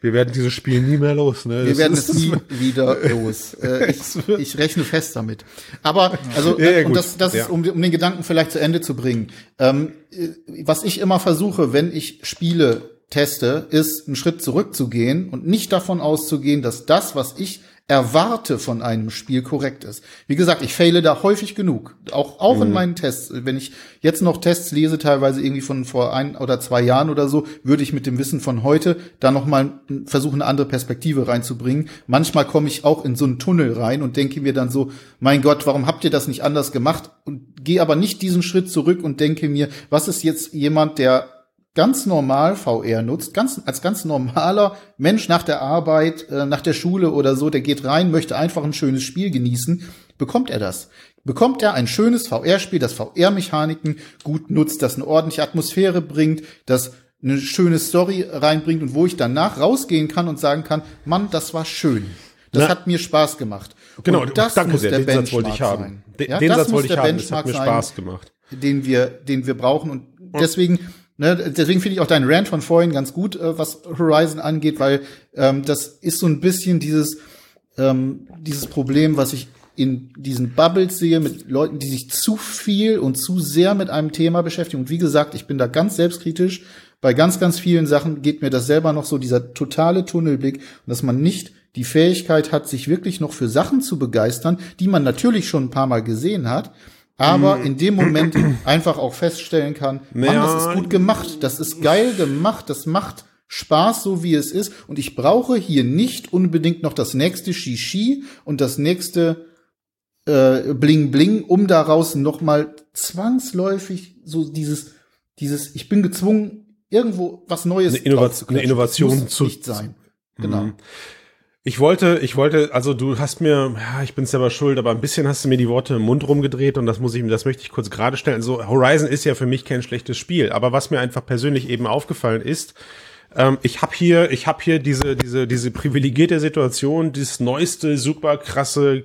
Wir werden dieses Spiel nie mehr los. Ne? Wir das werden es nie [laughs] wieder los. [laughs] Äh, ich, ich, rechne fest damit. Aber also ja, ja, und das, das ja. ist, um, um, den Gedanken vielleicht zu Ende zu bringen. Ähm, äh, was ich immer versuche, wenn ich Spiele teste, ist einen Schritt zurückzugehen und nicht davon auszugehen, dass das, was ich erwarte von einem Spiel korrekt ist. Wie gesagt, ich fehle da häufig genug. Auch, auch mhm. in meinen Tests. Wenn ich jetzt noch Tests lese, teilweise irgendwie von vor ein oder zwei Jahren oder so, würde ich mit dem Wissen von heute da noch mal versuchen, eine andere Perspektive reinzubringen. Manchmal komme ich auch in so einen Tunnel rein und denke mir dann so, mein Gott, warum habt ihr das nicht anders gemacht? Und gehe aber nicht diesen Schritt zurück und denke mir, was ist jetzt jemand, der ganz normal VR nutzt, ganz, als ganz normaler Mensch nach der Arbeit, äh, nach der Schule oder so, der geht rein, möchte einfach ein schönes Spiel genießen, bekommt er das. Bekommt er ein schönes VR-Spiel, das VR-Mechaniken gut nutzt, das eine ordentliche Atmosphäre bringt, das eine schöne Story reinbringt und wo ich danach rausgehen kann und sagen kann, Mann, das war schön. Das Na, hat mir Spaß gemacht. Genau, und das danke muss sehr. Der den Benchmark Satz wollte ich haben. Den, ja, den Satz wollte ich haben, das hat mir Spaß gemacht. Den wir, den wir brauchen und deswegen Ne, deswegen finde ich auch deinen Rant von vorhin ganz gut, äh, was Horizon angeht, weil ähm, das ist so ein bisschen dieses, ähm, dieses Problem, was ich in diesen Bubbles sehe, mit Leuten, die sich zu viel und zu sehr mit einem Thema beschäftigen. Und wie gesagt, ich bin da ganz selbstkritisch. Bei ganz, ganz vielen Sachen geht mir das selber noch so, dieser totale Tunnelblick, dass man nicht die Fähigkeit hat, sich wirklich noch für Sachen zu begeistern, die man natürlich schon ein paar Mal gesehen hat, aber mm. in dem Moment einfach auch feststellen kann, [clears throat] Mann, das ist gut gemacht, das ist geil gemacht, das macht Spaß, so wie es ist. Und ich brauche hier nicht unbedingt noch das nächste Shishi und das nächste äh, Bling Bling, um daraus noch mal zwangsläufig so dieses, dieses, ich bin gezwungen, irgendwo was Neues eine, Innovat eine Innovation zu nicht sein. Genau. Ich wollte, ich wollte, also du hast mir, ja, ich bin selber schuld, aber ein bisschen hast du mir die Worte im Mund rumgedreht und das muss ich, das möchte ich kurz gerade stellen. So, Horizon ist ja für mich kein schlechtes Spiel, aber was mir einfach persönlich eben aufgefallen ist, ähm, ich habe hier, ich habe hier diese, diese, diese privilegierte Situation, dieses neueste, super krasse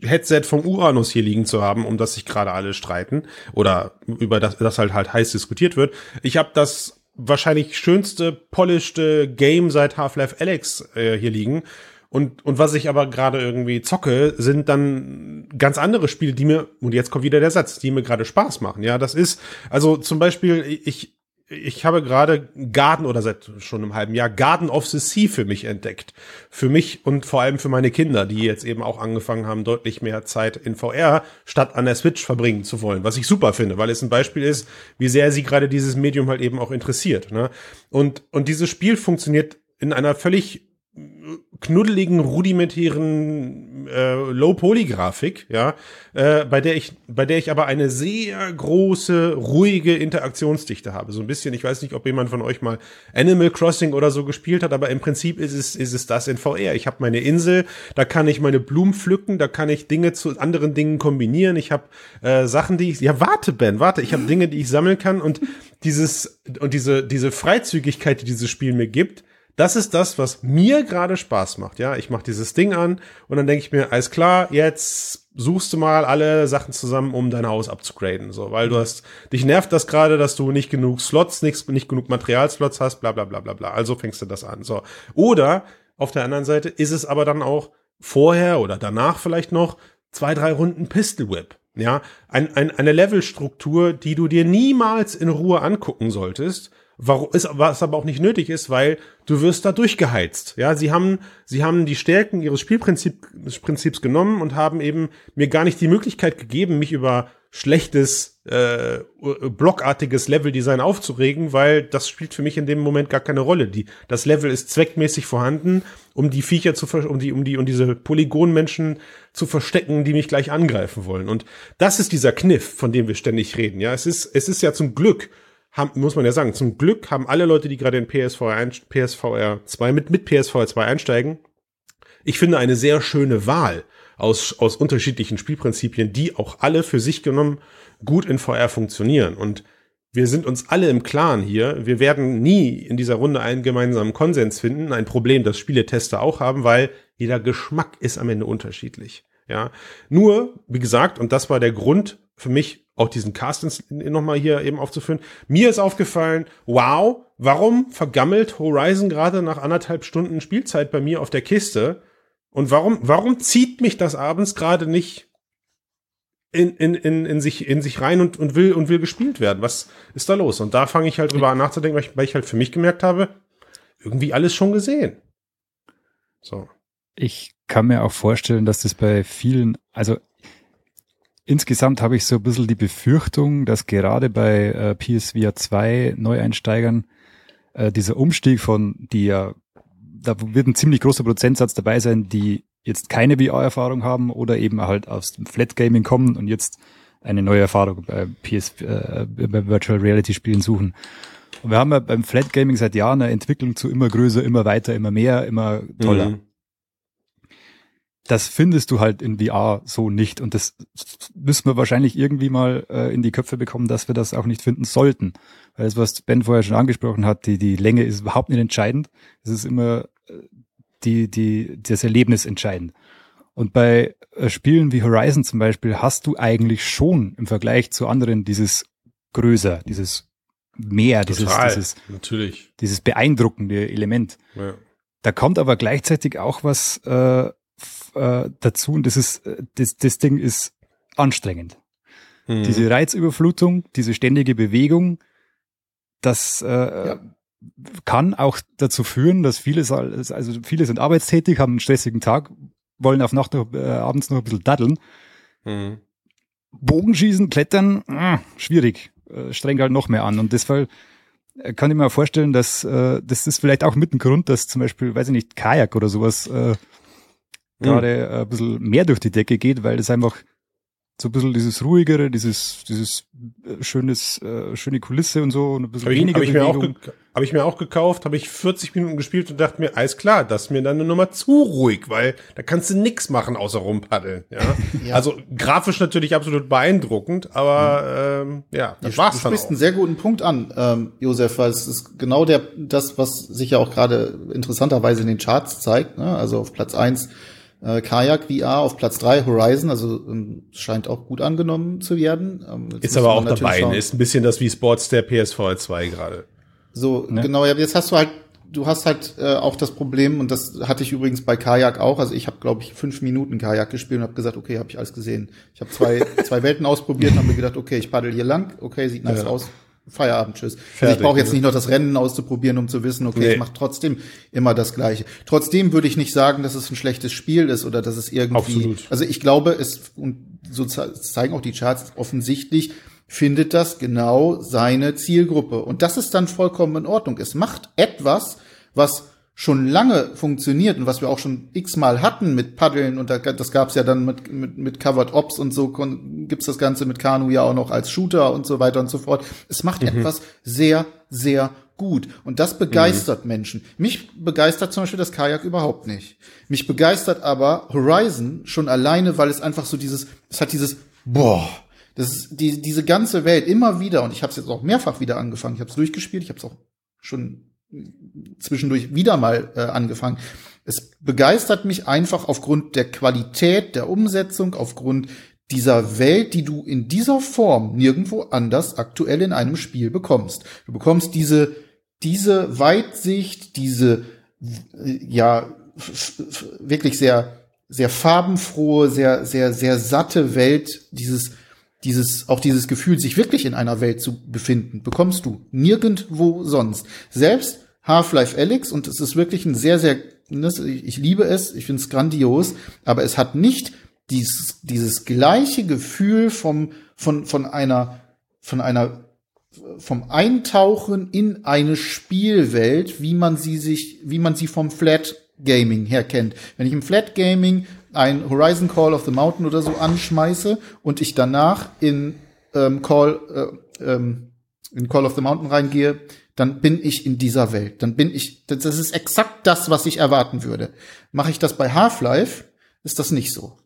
Headset vom Uranus hier liegen zu haben, um das sich gerade alle streiten oder über das, das halt halt heiß diskutiert wird. Ich habe das wahrscheinlich schönste, polishte Game seit Half-Life Alex äh, hier liegen. Und, und was ich aber gerade irgendwie zocke, sind dann ganz andere Spiele, die mir, und jetzt kommt wieder der Satz, die mir gerade Spaß machen. Ja, das ist, also zum Beispiel, ich, ich habe gerade Garden oder seit schon einem halben Jahr Garden of the Sea für mich entdeckt. Für mich und vor allem für meine Kinder, die jetzt eben auch angefangen haben, deutlich mehr Zeit in VR statt an der Switch verbringen zu wollen. Was ich super finde, weil es ein Beispiel ist, wie sehr sie gerade dieses Medium halt eben auch interessiert. Ne? Und, und dieses Spiel funktioniert in einer völlig knuddeligen, rudimentären äh, Low-Poly-Grafik, ja, äh, bei der ich, bei der ich aber eine sehr große, ruhige Interaktionsdichte habe. So ein bisschen, ich weiß nicht, ob jemand von euch mal Animal Crossing oder so gespielt hat, aber im Prinzip ist es, ist es das in VR. Ich habe meine Insel, da kann ich meine Blumen pflücken, da kann ich Dinge zu anderen Dingen kombinieren. Ich habe äh, Sachen, die ich, ja, warte, Ben, warte, ich habe Dinge, die ich sammeln kann und dieses, und diese, diese Freizügigkeit, die dieses Spiel mir gibt, das ist das, was mir gerade Spaß macht. Ja, ich mache dieses Ding an und dann denke ich mir, alles klar, jetzt suchst du mal alle Sachen zusammen, um dein Haus abzugraden. So, weil du hast, dich nervt das gerade, dass du nicht genug Slots, nicht, nicht genug Materialslots hast, bla bla bla bla bla. Also fängst du das an. So. Oder auf der anderen Seite ist es aber dann auch vorher oder danach vielleicht noch zwei, drei Runden Pistol Whip. Ja, ein, ein, eine Levelstruktur, die du dir niemals in Ruhe angucken solltest, Warum ist, was aber auch nicht nötig ist, weil du wirst da durchgeheizt. Ja, sie haben, sie haben die Stärken ihres Spielprinzips genommen und haben eben mir gar nicht die Möglichkeit gegeben, mich über schlechtes, äh, blockartiges Leveldesign aufzuregen, weil das spielt für mich in dem Moment gar keine Rolle. Die, das Level ist zweckmäßig vorhanden, um die Viecher zu, um die, um die, um diese Polygonmenschen zu verstecken, die mich gleich angreifen wollen. Und das ist dieser Kniff, von dem wir ständig reden. Ja, es ist, es ist ja zum Glück haben, muss man ja sagen, zum Glück haben alle Leute, die gerade in PSVR, PSVR 2 mit, mit PSVR 2 einsteigen, ich finde eine sehr schöne Wahl aus, aus unterschiedlichen Spielprinzipien, die auch alle für sich genommen gut in VR funktionieren. Und wir sind uns alle im Klaren hier. Wir werden nie in dieser Runde einen gemeinsamen Konsens finden. Ein Problem, das Spieletester auch haben, weil jeder Geschmack ist am Ende unterschiedlich. Ja, nur, wie gesagt, und das war der Grund für mich, auch diesen Cast nochmal hier eben aufzuführen. Mir ist aufgefallen, wow, warum vergammelt Horizon gerade nach anderthalb Stunden Spielzeit bei mir auf der Kiste? Und warum, warum zieht mich das abends gerade nicht in, in, in, in, sich, in sich rein und, und, will, und will gespielt werden? Was ist da los? Und da fange ich halt drüber an nachzudenken, weil ich, weil ich halt für mich gemerkt habe, irgendwie alles schon gesehen. So. Ich kann mir auch vorstellen, dass das bei vielen, also Insgesamt habe ich so ein bisschen die Befürchtung, dass gerade bei äh, PSVR 2 Neueinsteigern äh, dieser Umstieg von, die ja, da wird ein ziemlich großer Prozentsatz dabei sein, die jetzt keine VR-Erfahrung haben oder eben halt aus dem Flat Gaming kommen und jetzt eine neue Erfahrung bei PS, äh, bei Virtual Reality Spielen suchen. Und wir haben ja beim Flat Gaming seit Jahren eine Entwicklung zu immer größer, immer weiter, immer mehr, immer toller. Mhm das findest du halt in VR so nicht. Und das müssen wir wahrscheinlich irgendwie mal äh, in die Köpfe bekommen, dass wir das auch nicht finden sollten. Weil das, was Ben vorher schon angesprochen hat, die, die Länge ist überhaupt nicht entscheidend. Es ist immer äh, die, die, das Erlebnis entscheidend. Und bei äh, Spielen wie Horizon zum Beispiel hast du eigentlich schon im Vergleich zu anderen dieses größer, dieses mehr, dieses, dieses, natürlich. dieses beeindruckende Element. Ja. Da kommt aber gleichzeitig auch was äh, äh, dazu und das ist, äh, das, das Ding ist anstrengend. Mhm. Diese Reizüberflutung, diese ständige Bewegung, das äh, ja. kann auch dazu führen, dass viele, also viele sind arbeitstätig, haben einen stressigen Tag, wollen auf Nacht noch, äh, abends noch ein bisschen daddeln. Mhm. Bogenschießen, klettern, äh, schwierig, äh, strengt halt noch mehr an. Und deshalb äh, kann ich mir vorstellen, dass äh, das ist vielleicht auch mit ein Grund, dass zum Beispiel, weiß ich nicht, Kajak oder sowas äh, gerade mhm. ein bisschen mehr durch die Decke geht, weil das einfach so ein bisschen dieses ruhigere, dieses, dieses äh, schönes, äh, schöne Kulisse und so und ein bisschen hab weniger ich, hab ich Bewegung. Habe ich mir auch gekauft, habe ich 40 Minuten gespielt und dachte mir, alles klar, das ist mir dann eine Nummer zu ruhig, weil da kannst du nix machen außer rumpaddeln. Ja? [laughs] ja. Also grafisch natürlich absolut beeindruckend, aber mhm. ähm, ja, das ja, war's du dann. Du sprichst auch. einen sehr guten Punkt an, ähm, Josef, weil es ist genau der das, was sich ja auch gerade interessanterweise in den Charts zeigt. Ne? Also auf Platz eins äh, Kajak VR auf Platz drei Horizon, also ähm, scheint auch gut angenommen zu werden. Ähm, ist aber auch dabei, ne? ist ein bisschen das wie Sports der PSVR 2 gerade. So, ne? genau, ja, jetzt hast du halt, du hast halt äh, auch das Problem, und das hatte ich übrigens bei Kajak auch, also ich habe, glaube ich, fünf Minuten Kajak gespielt und habe gesagt, okay, habe ich alles gesehen. Ich habe zwei, [laughs] zwei Welten ausprobiert und habe mir gedacht, okay, ich paddel hier lang, okay, sieht nice ja. aus, Feierabend, tschüss. Fertig, also ich brauche jetzt nicht noch das Rennen auszuprobieren, um zu wissen, okay, nee. ich mache trotzdem immer das Gleiche. Trotzdem würde ich nicht sagen, dass es ein schlechtes Spiel ist oder dass es irgendwie. Absolut. Also ich glaube, es und so zeigen auch die Charts offensichtlich findet das genau seine Zielgruppe und das ist dann vollkommen in Ordnung. Es macht etwas, was schon lange funktioniert und was wir auch schon x-mal hatten mit Paddeln und das gab's ja dann mit, mit, mit Covered Ops und so gibt's das Ganze mit Kanu ja auch noch als Shooter und so weiter und so fort. Es macht mhm. etwas sehr, sehr gut und das begeistert mhm. Menschen. Mich begeistert zum Beispiel das Kajak überhaupt nicht. Mich begeistert aber Horizon schon alleine, weil es einfach so dieses, es hat dieses, boah, das ist die, diese ganze Welt immer wieder und ich habe es jetzt auch mehrfach wieder angefangen. Ich habe es durchgespielt, ich habe es auch schon zwischendurch wieder mal äh, angefangen. Es begeistert mich einfach aufgrund der Qualität der Umsetzung, aufgrund dieser Welt, die du in dieser Form nirgendwo anders aktuell in einem Spiel bekommst. Du bekommst diese, diese Weitsicht, diese, ja, wirklich sehr sehr farbenfrohe, sehr, sehr, sehr satte Welt, dieses, dieses, auch dieses Gefühl, sich wirklich in einer Welt zu befinden, bekommst du nirgendwo sonst. Selbst Half-Life Alyx, und es ist wirklich ein sehr, sehr, ich liebe es, ich finde es grandios, aber es hat nicht dieses, dieses gleiche Gefühl vom, von, von einer, von einer, vom Eintauchen in eine Spielwelt, wie man sie sich, wie man sie vom Flat Gaming her kennt. Wenn ich im Flat Gaming ein Horizon Call of the Mountain oder so anschmeiße und ich danach in ähm, Call äh, ähm, in Call of the Mountain reingehe, dann bin ich in dieser Welt. Dann bin ich, das ist exakt das, was ich erwarten würde. Mache ich das bei Half-Life, ist das nicht so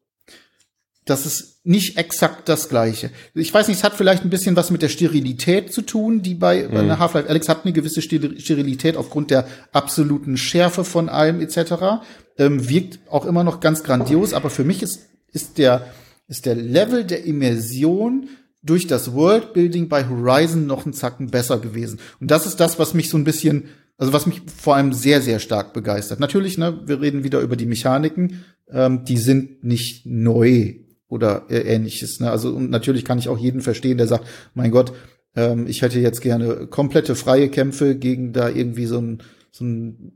das ist nicht exakt das Gleiche. Ich weiß nicht, es hat vielleicht ein bisschen was mit der Sterilität zu tun, die bei, mhm. bei Half-Life Alex hat eine gewisse Sterilität aufgrund der absoluten Schärfe von allem etc. Ähm, wirkt auch immer noch ganz grandios, aber für mich ist, ist der, ist der Level der Immersion durch das Worldbuilding bei Horizon noch einen Zacken besser gewesen. Und das ist das, was mich so ein bisschen, also was mich vor allem sehr, sehr stark begeistert. Natürlich, ne, wir reden wieder über die Mechaniken, ähm, die sind nicht neu oder ähnliches. Ne? Also und natürlich kann ich auch jeden verstehen, der sagt, mein Gott, ähm, ich hätte jetzt gerne komplette freie Kämpfe gegen da irgendwie so ein, so ein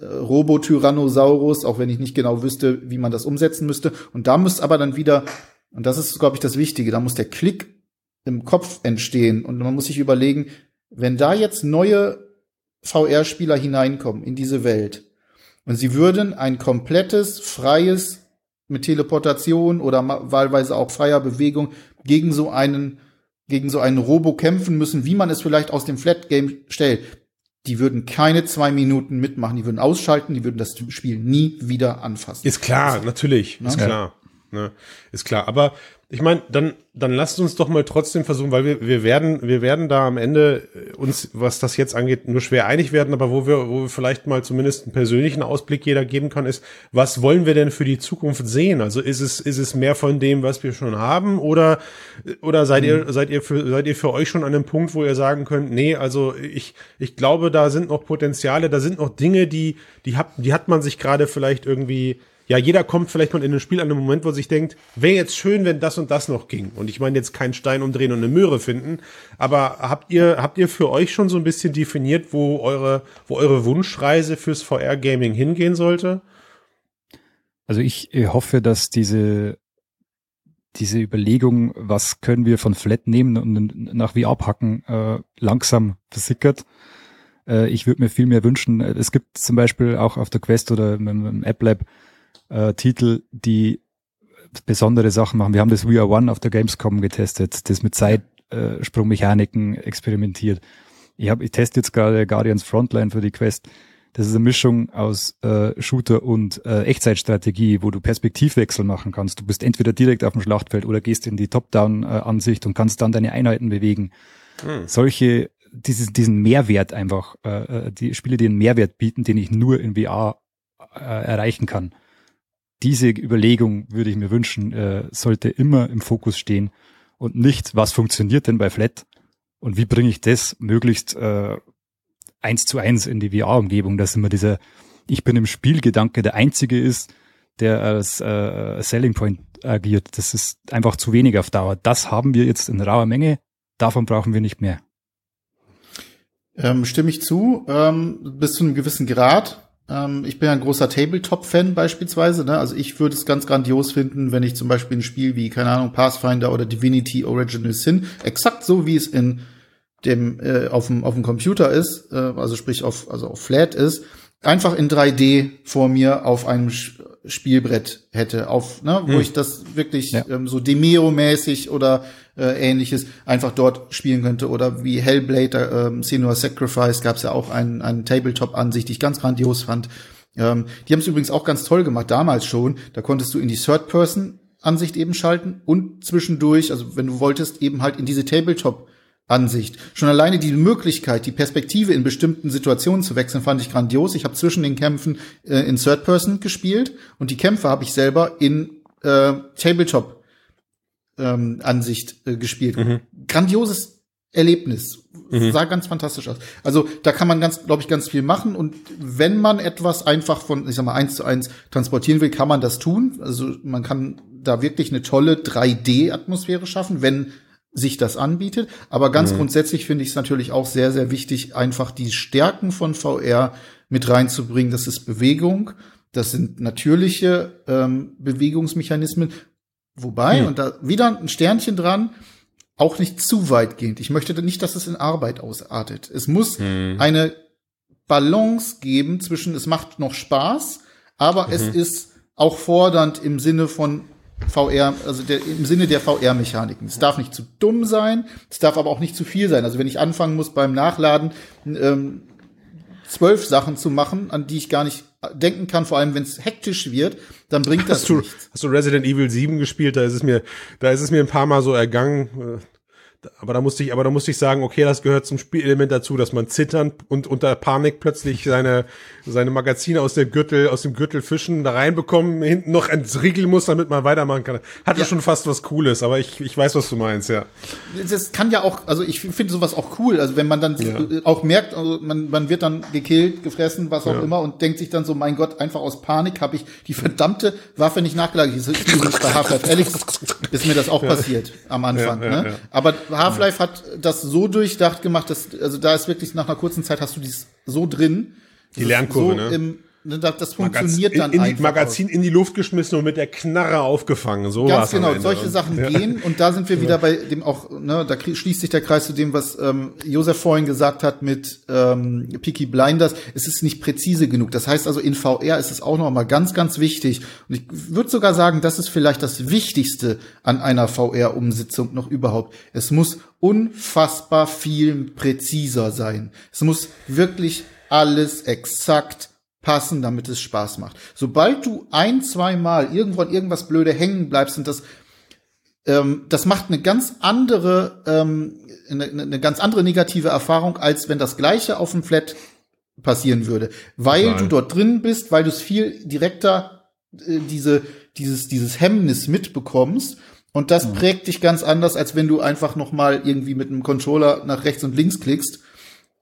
äh, Robotyrannosaurus, auch wenn ich nicht genau wüsste, wie man das umsetzen müsste. Und da muss aber dann wieder, und das ist, glaube ich, das Wichtige, da muss der Klick im Kopf entstehen und man muss sich überlegen, wenn da jetzt neue VR-Spieler hineinkommen in diese Welt und sie würden ein komplettes, freies mit Teleportation oder wahlweise auch freier Bewegung gegen so einen gegen so einen Robo kämpfen müssen, wie man es vielleicht aus dem Flat Game stellt. Die würden keine zwei Minuten mitmachen, die würden ausschalten, die würden das Spiel nie wieder anfassen. Ist klar, natürlich, ist klar. Ne? Ist klar. Aber ich meine, dann, dann lasst uns doch mal trotzdem versuchen, weil wir, wir werden, wir werden da am Ende äh, uns, was das jetzt angeht, nur schwer einig werden, aber wo wir, wo wir vielleicht mal zumindest einen persönlichen Ausblick jeder geben kann, ist, was wollen wir denn für die Zukunft sehen? Also ist es, ist es mehr von dem, was wir schon haben, oder, oder seid mhm. ihr, seid ihr für, seid ihr für euch schon an einem Punkt, wo ihr sagen könnt, nee, also ich, ich glaube, da sind noch Potenziale, da sind noch Dinge, die, die hat, die hat man sich gerade vielleicht irgendwie ja, jeder kommt vielleicht mal in ein Spiel an einem Moment, wo sich denkt, wäre jetzt schön, wenn das und das noch ging. Und ich meine jetzt keinen Stein umdrehen und eine Möhre finden, aber habt ihr, habt ihr für euch schon so ein bisschen definiert, wo eure, wo eure Wunschreise fürs VR-Gaming hingehen sollte? Also ich hoffe, dass diese, diese Überlegung, was können wir von Flat nehmen und nach VR packen, äh, langsam versickert. Äh, ich würde mir viel mehr wünschen. Es gibt zum Beispiel auch auf der Quest oder im App Lab äh, Titel, die besondere Sachen machen. Wir haben das We Are One auf der Gamescom getestet, das mit Zeitsprungmechaniken äh, experimentiert. Ich, hab, ich teste jetzt gerade Guardians Frontline für die Quest. Das ist eine Mischung aus äh, Shooter und äh, Echtzeitstrategie, wo du Perspektivwechsel machen kannst. Du bist entweder direkt auf dem Schlachtfeld oder gehst in die Top-Down-Ansicht und kannst dann deine Einheiten bewegen. Hm. Solche, dieses, diesen Mehrwert einfach, äh, äh die Spiele, die einen Mehrwert bieten, den ich nur in VR äh, erreichen kann diese Überlegung würde ich mir wünschen, äh, sollte immer im Fokus stehen und nicht, was funktioniert denn bei Flat und wie bringe ich das möglichst äh, eins zu eins in die VR-Umgebung, dass immer dieser Ich bin im Spielgedanke der Einzige ist, der als äh, Selling Point agiert. Das ist einfach zu wenig auf Dauer. Das haben wir jetzt in rauer Menge, davon brauchen wir nicht mehr. Ähm, stimme ich zu, ähm, bis zu einem gewissen Grad. Ähm, ich bin ein großer Tabletop-Fan beispielsweise. Ne? Also ich würde es ganz grandios finden, wenn ich zum Beispiel ein Spiel wie, keine Ahnung, Pathfinder oder Divinity Original Sin, exakt so wie es in dem äh, auf dem auf dem Computer ist, äh, also sprich auf also auf Flat ist, einfach in 3D vor mir auf einem Spielbrett hätte, auf, ne, wo hm. ich das wirklich ja. ähm, so Demeo-mäßig oder äh, ähnliches einfach dort spielen könnte. Oder wie Hellblade, ähm, Senua Sacrifice, gab es ja auch einen, einen Tabletop-Ansicht, die ich ganz grandios fand. Ähm, die haben es übrigens auch ganz toll gemacht, damals schon. Da konntest du in die Third-Person-Ansicht eben schalten und zwischendurch, also wenn du wolltest, eben halt in diese Tabletop- Ansicht. Schon alleine die Möglichkeit, die Perspektive in bestimmten Situationen zu wechseln, fand ich grandios. Ich habe zwischen den Kämpfen äh, in Third Person gespielt und die Kämpfe habe ich selber in äh, Tabletop ähm, Ansicht äh, gespielt. Mhm. Grandioses Erlebnis. Mhm. Sah ganz fantastisch aus. Also da kann man ganz, glaube ich, ganz viel machen. Und wenn man etwas einfach von, ich sag mal, eins zu eins transportieren will, kann man das tun. Also man kann da wirklich eine tolle 3D-Atmosphäre schaffen, wenn sich das anbietet. Aber ganz mhm. grundsätzlich finde ich es natürlich auch sehr, sehr wichtig, einfach die Stärken von VR mit reinzubringen. Das ist Bewegung, das sind natürliche ähm, Bewegungsmechanismen. Wobei, mhm. und da wieder ein Sternchen dran, auch nicht zu weitgehend. Ich möchte nicht, dass es in Arbeit ausartet. Es muss mhm. eine Balance geben zwischen, es macht noch Spaß, aber mhm. es ist auch fordernd im Sinne von VR, also der, im Sinne der VR-Mechaniken. Es darf nicht zu dumm sein, es darf aber auch nicht zu viel sein. Also wenn ich anfangen muss beim Nachladen ähm, zwölf Sachen zu machen, an die ich gar nicht denken kann, vor allem wenn es hektisch wird, dann bringt das hast du, nichts. Hast du Resident Evil 7 gespielt? Da ist es mir, da ist es mir ein paar Mal so ergangen. Aber da musste ich, aber da musste ich sagen, okay, das gehört zum Spielelement dazu, dass man zittern und unter Panik plötzlich seine, seine Magazine aus dem Gürtel, aus dem Gürtel fischen, da reinbekommen, hinten noch entriegeln muss, damit man weitermachen kann. Hatte ja. schon fast was Cooles, aber ich, ich weiß, was du meinst, ja. Das kann ja auch, also ich finde sowas auch cool, also wenn man dann ja. auch merkt, also man, man wird dann gekillt, gefressen, was auch ja. immer und denkt sich dann so, mein Gott, einfach aus Panik habe ich die verdammte Waffe nicht nachgelagert. Das ist übrigens bei Alex ist mir das auch passiert am Anfang, ne? Aber Half-Life hat das so durchdacht gemacht, dass, also da ist wirklich nach einer kurzen Zeit hast du dies so drin. Die Lernkurve, so ne? Im, Ne, das funktioniert Magazin, dann in, einfach. Magazin aus. in die Luft geschmissen und mit der Knarre aufgefangen. So Ganz genau, solche Sachen ja. gehen. Und da sind wir wieder bei dem auch, ne, da schließt sich der Kreis zu dem, was ähm, Josef vorhin gesagt hat mit ähm, Peaky Blinders. Es ist nicht präzise genug. Das heißt also, in VR ist es auch noch mal ganz, ganz wichtig. Und ich würde sogar sagen, das ist vielleicht das Wichtigste an einer VR-Umsetzung noch überhaupt. Es muss unfassbar viel präziser sein. Es muss wirklich alles exakt passen, damit es Spaß macht. Sobald du ein, zwei Mal irgendwo an irgendwas blöde hängen bleibst und das ähm, das macht eine ganz andere ähm, eine, eine ganz andere negative Erfahrung, als wenn das gleiche auf dem Flat passieren würde, weil Nein. du dort drin bist, weil du es viel direkter äh, diese dieses dieses Hemmnis mitbekommst und das mhm. prägt dich ganz anders, als wenn du einfach noch mal irgendwie mit einem Controller nach rechts und links klickst.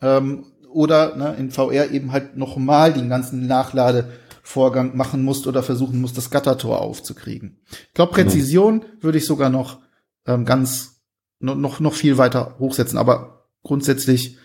Ähm, oder ne, in VR eben halt nochmal den ganzen Nachladevorgang machen musst oder versuchen musst, das Gattertor aufzukriegen. Ich glaube, Präzision mhm. würde ich sogar noch ähm, ganz noch, noch viel weiter hochsetzen, aber grundsätzlich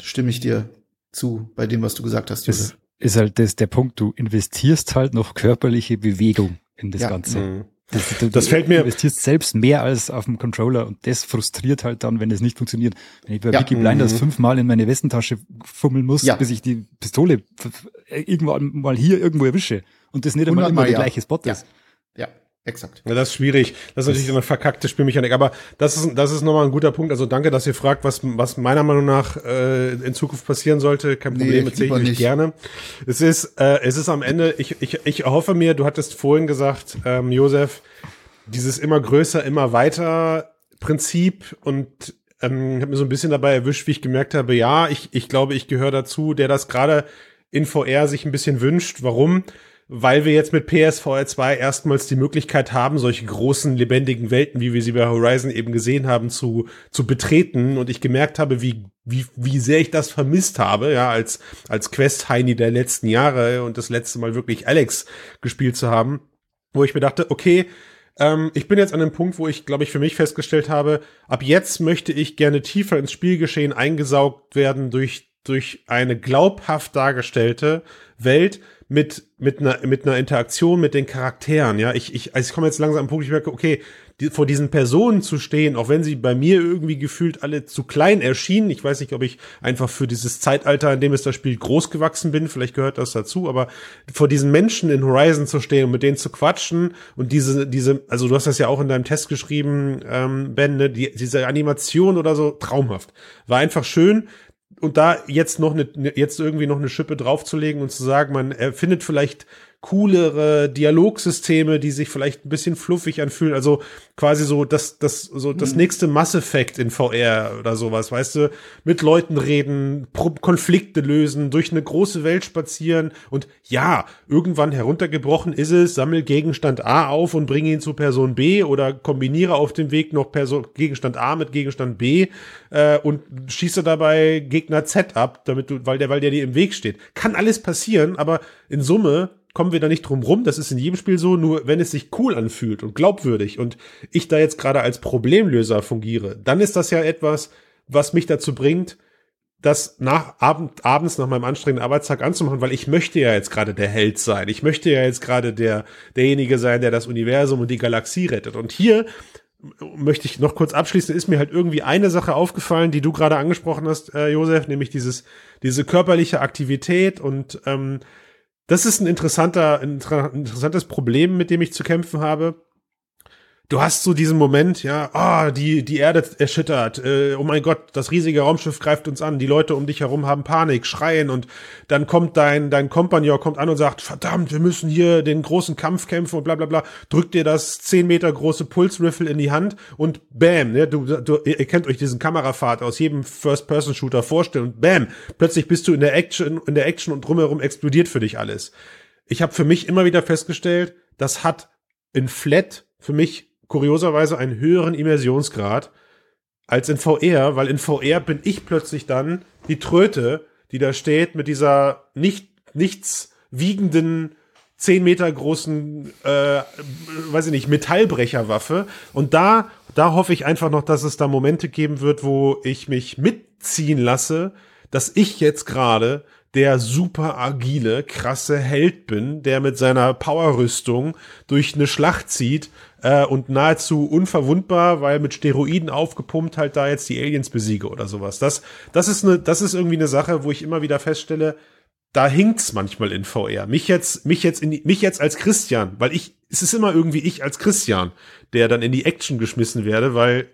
stimme ich dir zu bei dem, was du gesagt hast. Ist, ist halt das der Punkt, du investierst halt noch körperliche Bewegung in das ja. Ganze. Mhm. Das, du, das fällt mir. Du investierst selbst mehr als auf dem Controller und das frustriert halt dann, wenn es nicht funktioniert. Wenn ich bei ja. Wiki Blinders mhm. fünfmal in meine Westentasche fummeln muss, ja. bis ich die Pistole irgendwann mal hier irgendwo erwische und das nicht einmal immer der gleiche Spot ist. Ja. Exakt. Ja, das ist schwierig. Das ist natürlich eine verkackte Spielmechanik. Aber das ist, das ist nochmal ein guter Punkt. Also danke, dass ihr fragt, was, was meiner Meinung nach äh, in Zukunft passieren sollte. Kein Problem, nee, erzähle ich euch gerne. Es ist, äh, es ist am Ende, ich, ich, ich hoffe mir, du hattest vorhin gesagt, ähm, Josef, dieses immer größer, immer weiter Prinzip und ähm, habe mir so ein bisschen dabei erwischt, wie ich gemerkt habe, ja, ich, ich glaube, ich gehöre dazu, der das gerade in VR sich ein bisschen wünscht. Warum? Weil wir jetzt mit PSVR 2 erstmals die Möglichkeit haben, solche großen, lebendigen Welten, wie wir sie bei Horizon eben gesehen haben, zu, zu betreten. Und ich gemerkt habe, wie, wie, wie sehr ich das vermisst habe, ja, als, als Quest-Heini der letzten Jahre und das letzte Mal wirklich Alex gespielt zu haben, wo ich mir dachte, okay, ähm, ich bin jetzt an einem Punkt, wo ich, glaube ich, für mich festgestellt habe, ab jetzt möchte ich gerne tiefer ins Spielgeschehen eingesaugt werden durch, durch eine glaubhaft dargestellte Welt, mit, mit einer, mit einer Interaktion mit den Charakteren, ja. Ich, ich, also ich komme jetzt langsam am Punkt, ich merke, okay, die, vor diesen Personen zu stehen, auch wenn sie bei mir irgendwie gefühlt alle zu klein erschienen. Ich weiß nicht, ob ich einfach für dieses Zeitalter, in dem es das Spiel groß gewachsen bin, vielleicht gehört das dazu, aber vor diesen Menschen in Horizon zu stehen und mit denen zu quatschen und diese, diese, also du hast das ja auch in deinem Test geschrieben, ähm, Ben, ne, die, diese Animation oder so, traumhaft. War einfach schön und da jetzt noch eine, jetzt irgendwie noch eine Schippe draufzulegen und zu sagen, man erfindet vielleicht coolere Dialogsysteme, die sich vielleicht ein bisschen fluffig anfühlen. Also quasi so das, das, so das mhm. nächste Mass Effect in VR oder sowas, weißt du, mit Leuten reden, Konflikte lösen, durch eine große Welt spazieren und ja, irgendwann heruntergebrochen ist es, sammel Gegenstand A auf und bringe ihn zu Person B oder kombiniere auf dem Weg noch Person, Gegenstand A mit Gegenstand B äh, und schieße dabei Gegner Z ab, damit du, weil der, weil der dir im Weg steht. Kann alles passieren, aber in Summe kommen wir da nicht drum rum. Das ist in jedem Spiel so, nur wenn es sich cool anfühlt und glaubwürdig und ich da jetzt gerade als Problemlöser fungiere, dann ist das ja etwas, was mich dazu bringt, das nach Abend, abends nach meinem anstrengenden Arbeitstag anzumachen, weil ich möchte ja jetzt gerade der Held sein. Ich möchte ja jetzt gerade der, derjenige sein, der das Universum und die Galaxie rettet. Und hier möchte ich noch kurz abschließen, ist mir halt irgendwie eine Sache aufgefallen, die du gerade angesprochen hast, äh, Josef, nämlich dieses, diese körperliche Aktivität und ähm, das ist ein interessanter, ein interessantes Problem, mit dem ich zu kämpfen habe. Du hast so diesen Moment, ja, ah, oh, die, die Erde erschüttert, äh, oh mein Gott, das riesige Raumschiff greift uns an, die Leute um dich herum haben Panik, schreien und dann kommt dein, dein Kompagnon kommt an und sagt, verdammt, wir müssen hier den großen Kampf kämpfen und bla bla bla, drückt dir das zehn Meter große Pulsriffle in die Hand und bam, ne, du, du, ihr kennt euch diesen Kamerafahrt aus jedem First-Person-Shooter vorstellen und bam, plötzlich bist du in der Action, in der Action und drumherum explodiert für dich alles. Ich habe für mich immer wieder festgestellt, das hat in Flat für mich kurioserweise einen höheren Immersionsgrad als in VR, weil in VR bin ich plötzlich dann die Tröte, die da steht mit dieser nicht nichts wiegenden zehn Meter großen, äh, weiß ich nicht, Metallbrecherwaffe. Und da, da hoffe ich einfach noch, dass es da Momente geben wird, wo ich mich mitziehen lasse, dass ich jetzt gerade der super agile, krasse Held bin, der mit seiner Powerrüstung durch eine Schlacht zieht äh, und nahezu unverwundbar, weil mit Steroiden aufgepumpt halt da jetzt die Aliens besiege oder sowas. Das, das ist eine, das ist irgendwie eine Sache, wo ich immer wieder feststelle, da hinkt's manchmal in VR. Mich jetzt, mich jetzt in die, mich jetzt als Christian, weil ich, es ist immer irgendwie ich als Christian, der dann in die Action geschmissen werde, weil,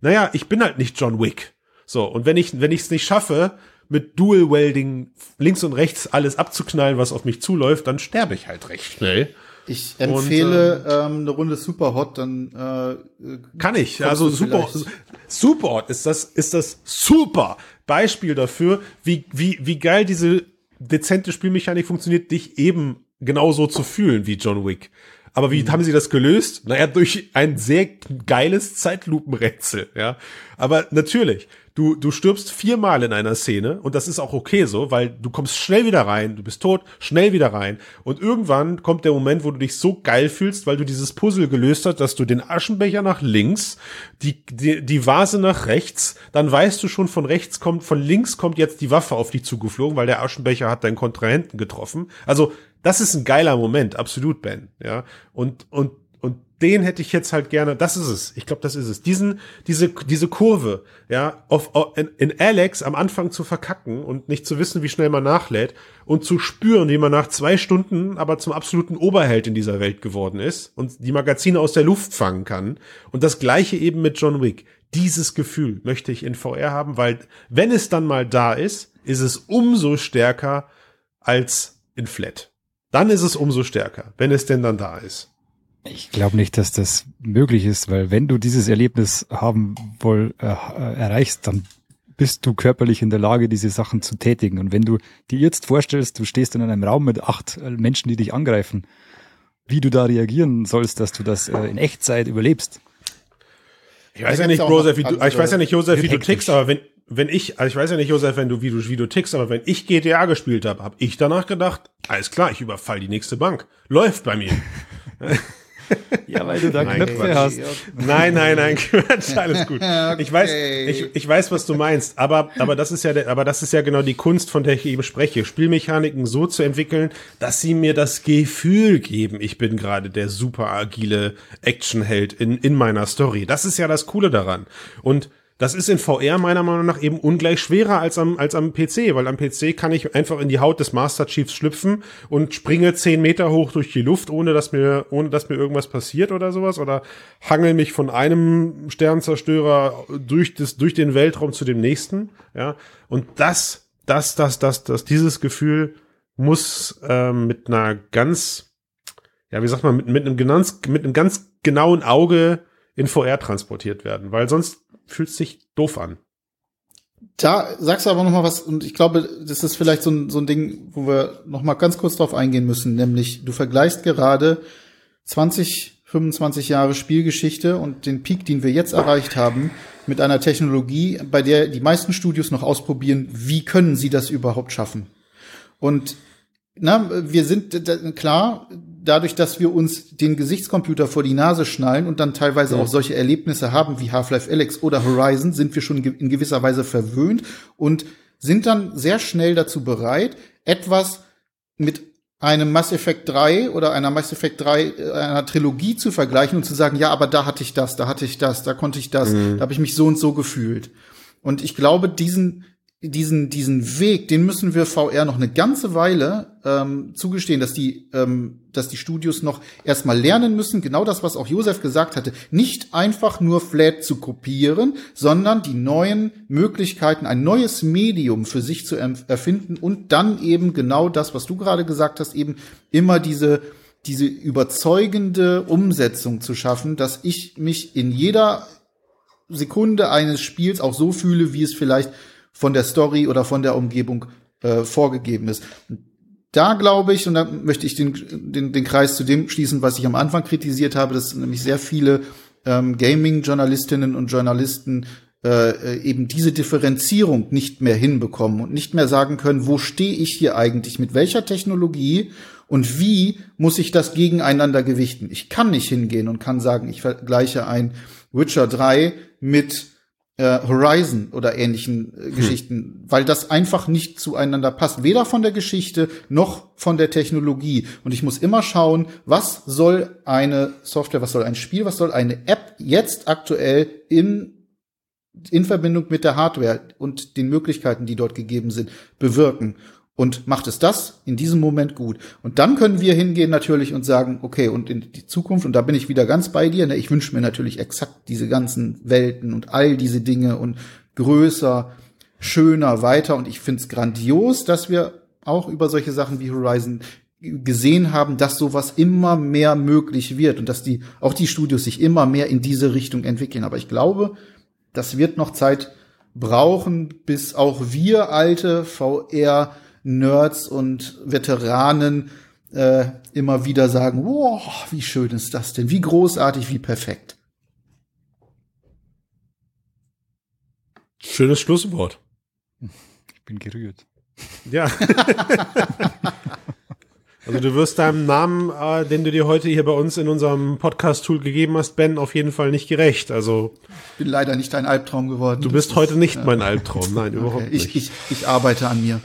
naja, ich bin halt nicht John Wick. So, und wenn ich, wenn ich es nicht schaffe, mit Dual Welding links und rechts alles abzuknallen, was auf mich zuläuft, dann sterbe ich halt recht schnell. Ich empfehle und, ähm, ähm, eine Runde Superhot, dann äh, kann ich. Also Super Superhot ist das ist das super Beispiel dafür, wie wie wie geil diese dezente Spielmechanik funktioniert, dich eben genauso zu fühlen wie John Wick. Aber wie mhm. haben sie das gelöst? Naja, durch ein sehr geiles Zeitlupenrätsel, ja. Aber natürlich, du, du stirbst viermal in einer Szene und das ist auch okay so, weil du kommst schnell wieder rein, du bist tot, schnell wieder rein und irgendwann kommt der Moment, wo du dich so geil fühlst, weil du dieses Puzzle gelöst hast, dass du den Aschenbecher nach links, die, die, die Vase nach rechts, dann weißt du schon von rechts kommt, von links kommt jetzt die Waffe auf dich zugeflogen, weil der Aschenbecher hat deinen Kontrahenten getroffen. Also das ist ein geiler Moment, absolut, Ben. Ja. Und, und, den hätte ich jetzt halt gerne, das ist es. Ich glaube, das ist es. Diesen, diese, diese Kurve, ja, auf, in, in Alex am Anfang zu verkacken und nicht zu wissen, wie schnell man nachlädt und zu spüren, wie man nach zwei Stunden aber zum absoluten Oberheld in dieser Welt geworden ist und die Magazine aus der Luft fangen kann. Und das gleiche eben mit John Wick. Dieses Gefühl möchte ich in VR haben, weil wenn es dann mal da ist, ist es umso stärker als in Flat dann ist es umso stärker, wenn es denn dann da ist. Ich glaube nicht, dass das möglich ist, weil wenn du dieses Erlebnis haben wohl äh, erreichst, dann bist du körperlich in der Lage, diese Sachen zu tätigen. Und wenn du dir jetzt vorstellst, du stehst in einem Raum mit acht äh, Menschen, die dich angreifen, wie du da reagieren sollst, dass du das äh, in Echtzeit überlebst. Ich weiß ja nicht, Josef, wie du, ich weiß ja nicht, Josef, wie du tickst, aber wenn, wenn ich, also ich weiß ja nicht, Josef, wenn du, wie du, wie du tickst, aber wenn ich GTA gespielt habe, habe ich danach gedacht, alles klar, ich überfall die nächste Bank. Läuft bei mir. [laughs] ja, weil du da nein, Knöpfe Quatsch. hast. Nein, nein, nein, [laughs] Quatsch, alles gut. okay. Ich weiß, ich, ich weiß, was du meinst, aber, aber das ist ja, der, aber das ist ja genau die Kunst, von der ich eben spreche. Spielmechaniken so zu entwickeln, dass sie mir das Gefühl geben, ich bin gerade der super agile Actionheld in, in meiner Story. Das ist ja das Coole daran. Und das ist in VR meiner Meinung nach eben ungleich schwerer als am, als am PC, weil am PC kann ich einfach in die Haut des Master Chiefs schlüpfen und springe zehn Meter hoch durch die Luft, ohne dass mir, ohne dass mir irgendwas passiert oder sowas, oder hangel mich von einem Sternzerstörer durch das, durch den Weltraum zu dem nächsten, ja. Und das, das, das, das, das, dieses Gefühl muss ähm, mit einer ganz ja, wie sagt man, mit, mit einem ganz, mit einem ganz genauen Auge in VR transportiert werden, weil sonst fühlt sich doof an. Da sagst du aber noch mal was und ich glaube, das ist vielleicht so ein, so ein Ding, wo wir noch mal ganz kurz drauf eingehen müssen, nämlich du vergleichst gerade 20, 25 Jahre Spielgeschichte und den Peak, den wir jetzt erreicht haben, mit einer Technologie, bei der die meisten Studios noch ausprobieren, wie können sie das überhaupt schaffen? Und na, wir sind klar, dadurch, dass wir uns den Gesichtscomputer vor die Nase schnallen und dann teilweise ja. auch solche Erlebnisse haben wie Half-Life Alex oder Horizon, sind wir schon in gewisser Weise verwöhnt und sind dann sehr schnell dazu bereit, etwas mit einem Mass Effect 3 oder einer Mass Effect 3 äh, einer Trilogie zu vergleichen und zu sagen, ja, aber da hatte ich das, da hatte ich das, da konnte ich das, mhm. da habe ich mich so und so gefühlt. Und ich glaube, diesen diesen, diesen Weg, den müssen wir VR noch eine ganze Weile ähm, zugestehen, dass die, ähm, dass die Studios noch erstmal lernen müssen, genau das, was auch Josef gesagt hatte, nicht einfach nur Flat zu kopieren, sondern die neuen Möglichkeiten, ein neues Medium für sich zu erfinden und dann eben genau das, was du gerade gesagt hast, eben immer diese diese überzeugende Umsetzung zu schaffen, dass ich mich in jeder Sekunde eines Spiels auch so fühle, wie es vielleicht von der Story oder von der Umgebung äh, vorgegeben ist. Da glaube ich, und da möchte ich den, den, den Kreis zu dem schließen, was ich am Anfang kritisiert habe, dass nämlich sehr viele ähm, Gaming-Journalistinnen und Journalisten äh, eben diese Differenzierung nicht mehr hinbekommen und nicht mehr sagen können, wo stehe ich hier eigentlich, mit welcher Technologie und wie muss ich das gegeneinander gewichten. Ich kann nicht hingehen und kann sagen, ich vergleiche ein Witcher 3 mit äh, Horizon oder ähnlichen äh, hm. Geschichten, weil das einfach nicht zueinander passt, weder von der Geschichte noch von der Technologie. Und ich muss immer schauen, was soll eine Software, was soll ein Spiel, was soll eine App jetzt aktuell in in Verbindung mit der Hardware und den Möglichkeiten, die dort gegeben sind, bewirken und macht es das in diesem Moment gut. Und dann können wir hingehen natürlich und sagen, okay, und in die Zukunft, und da bin ich wieder ganz bei dir, ne, ich wünsche mir natürlich exakt diese ganzen Welten und all diese Dinge und größer, schöner, weiter. Und ich finde es grandios, dass wir auch über solche Sachen wie Horizon gesehen haben, dass sowas immer mehr möglich wird und dass die, auch die Studios sich immer mehr in diese Richtung entwickeln. Aber ich glaube, das wird noch Zeit brauchen, bis auch wir alte VR Nerds und Veteranen äh, immer wieder sagen, wow, wie schön ist das denn? Wie großartig, wie perfekt. Schönes Schlusswort. Ich bin gerührt. Ja. [laughs] also du wirst deinem Namen, äh, den du dir heute hier bei uns in unserem Podcast-Tool gegeben hast, Ben, auf jeden Fall nicht gerecht. Also ich bin leider nicht dein Albtraum geworden. Du bist heute nicht ja. mein Albtraum. Nein, überhaupt okay. nicht. Ich, ich, ich arbeite an mir.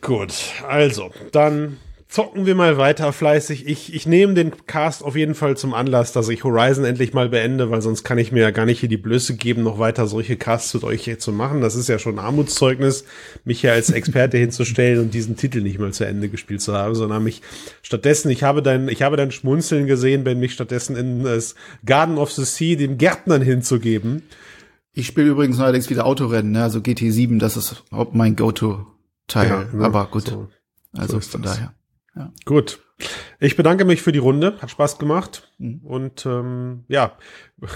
Gut, also, dann zocken wir mal weiter fleißig. Ich, ich nehme den Cast auf jeden Fall zum Anlass, dass ich Horizon endlich mal beende, weil sonst kann ich mir ja gar nicht hier die Blöße geben, noch weiter solche Casts mit euch hier zu machen. Das ist ja schon ein Armutszeugnis, mich hier als Experte [laughs] hinzustellen und diesen Titel nicht mal zu Ende gespielt zu haben, sondern mich stattdessen, ich habe dein, ich habe dein Schmunzeln gesehen, wenn mich stattdessen in das Garden of the Sea den Gärtnern hinzugeben. Ich spiele übrigens neuerdings wieder Autorennen, ne? also GT7, das ist mein Go-To Teil. Ja, ne? Aber gut. So, also so von das. daher. Ja. Gut. Ich bedanke mich für die Runde. Hat Spaß gemacht. Mhm. Und ähm, ja,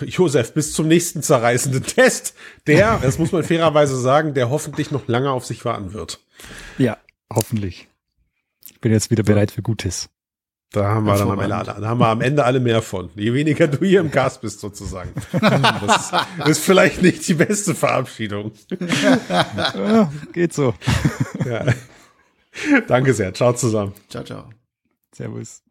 Josef, bis zum nächsten zerreißenden Test, der, [laughs] das muss man fairerweise sagen, der hoffentlich noch lange auf sich warten wird. Ja, hoffentlich. Ich bin jetzt wieder bereit für Gutes. Da haben wir, dann am Ende, da haben wir am Ende alle mehr von. Je weniger du hier im Cast bist, sozusagen. Das ist, ist vielleicht nicht die beste Verabschiedung. [laughs] Ja, geht so. Ja. [laughs] Danke sehr. Ciao zusammen. Ciao, ciao. Servus.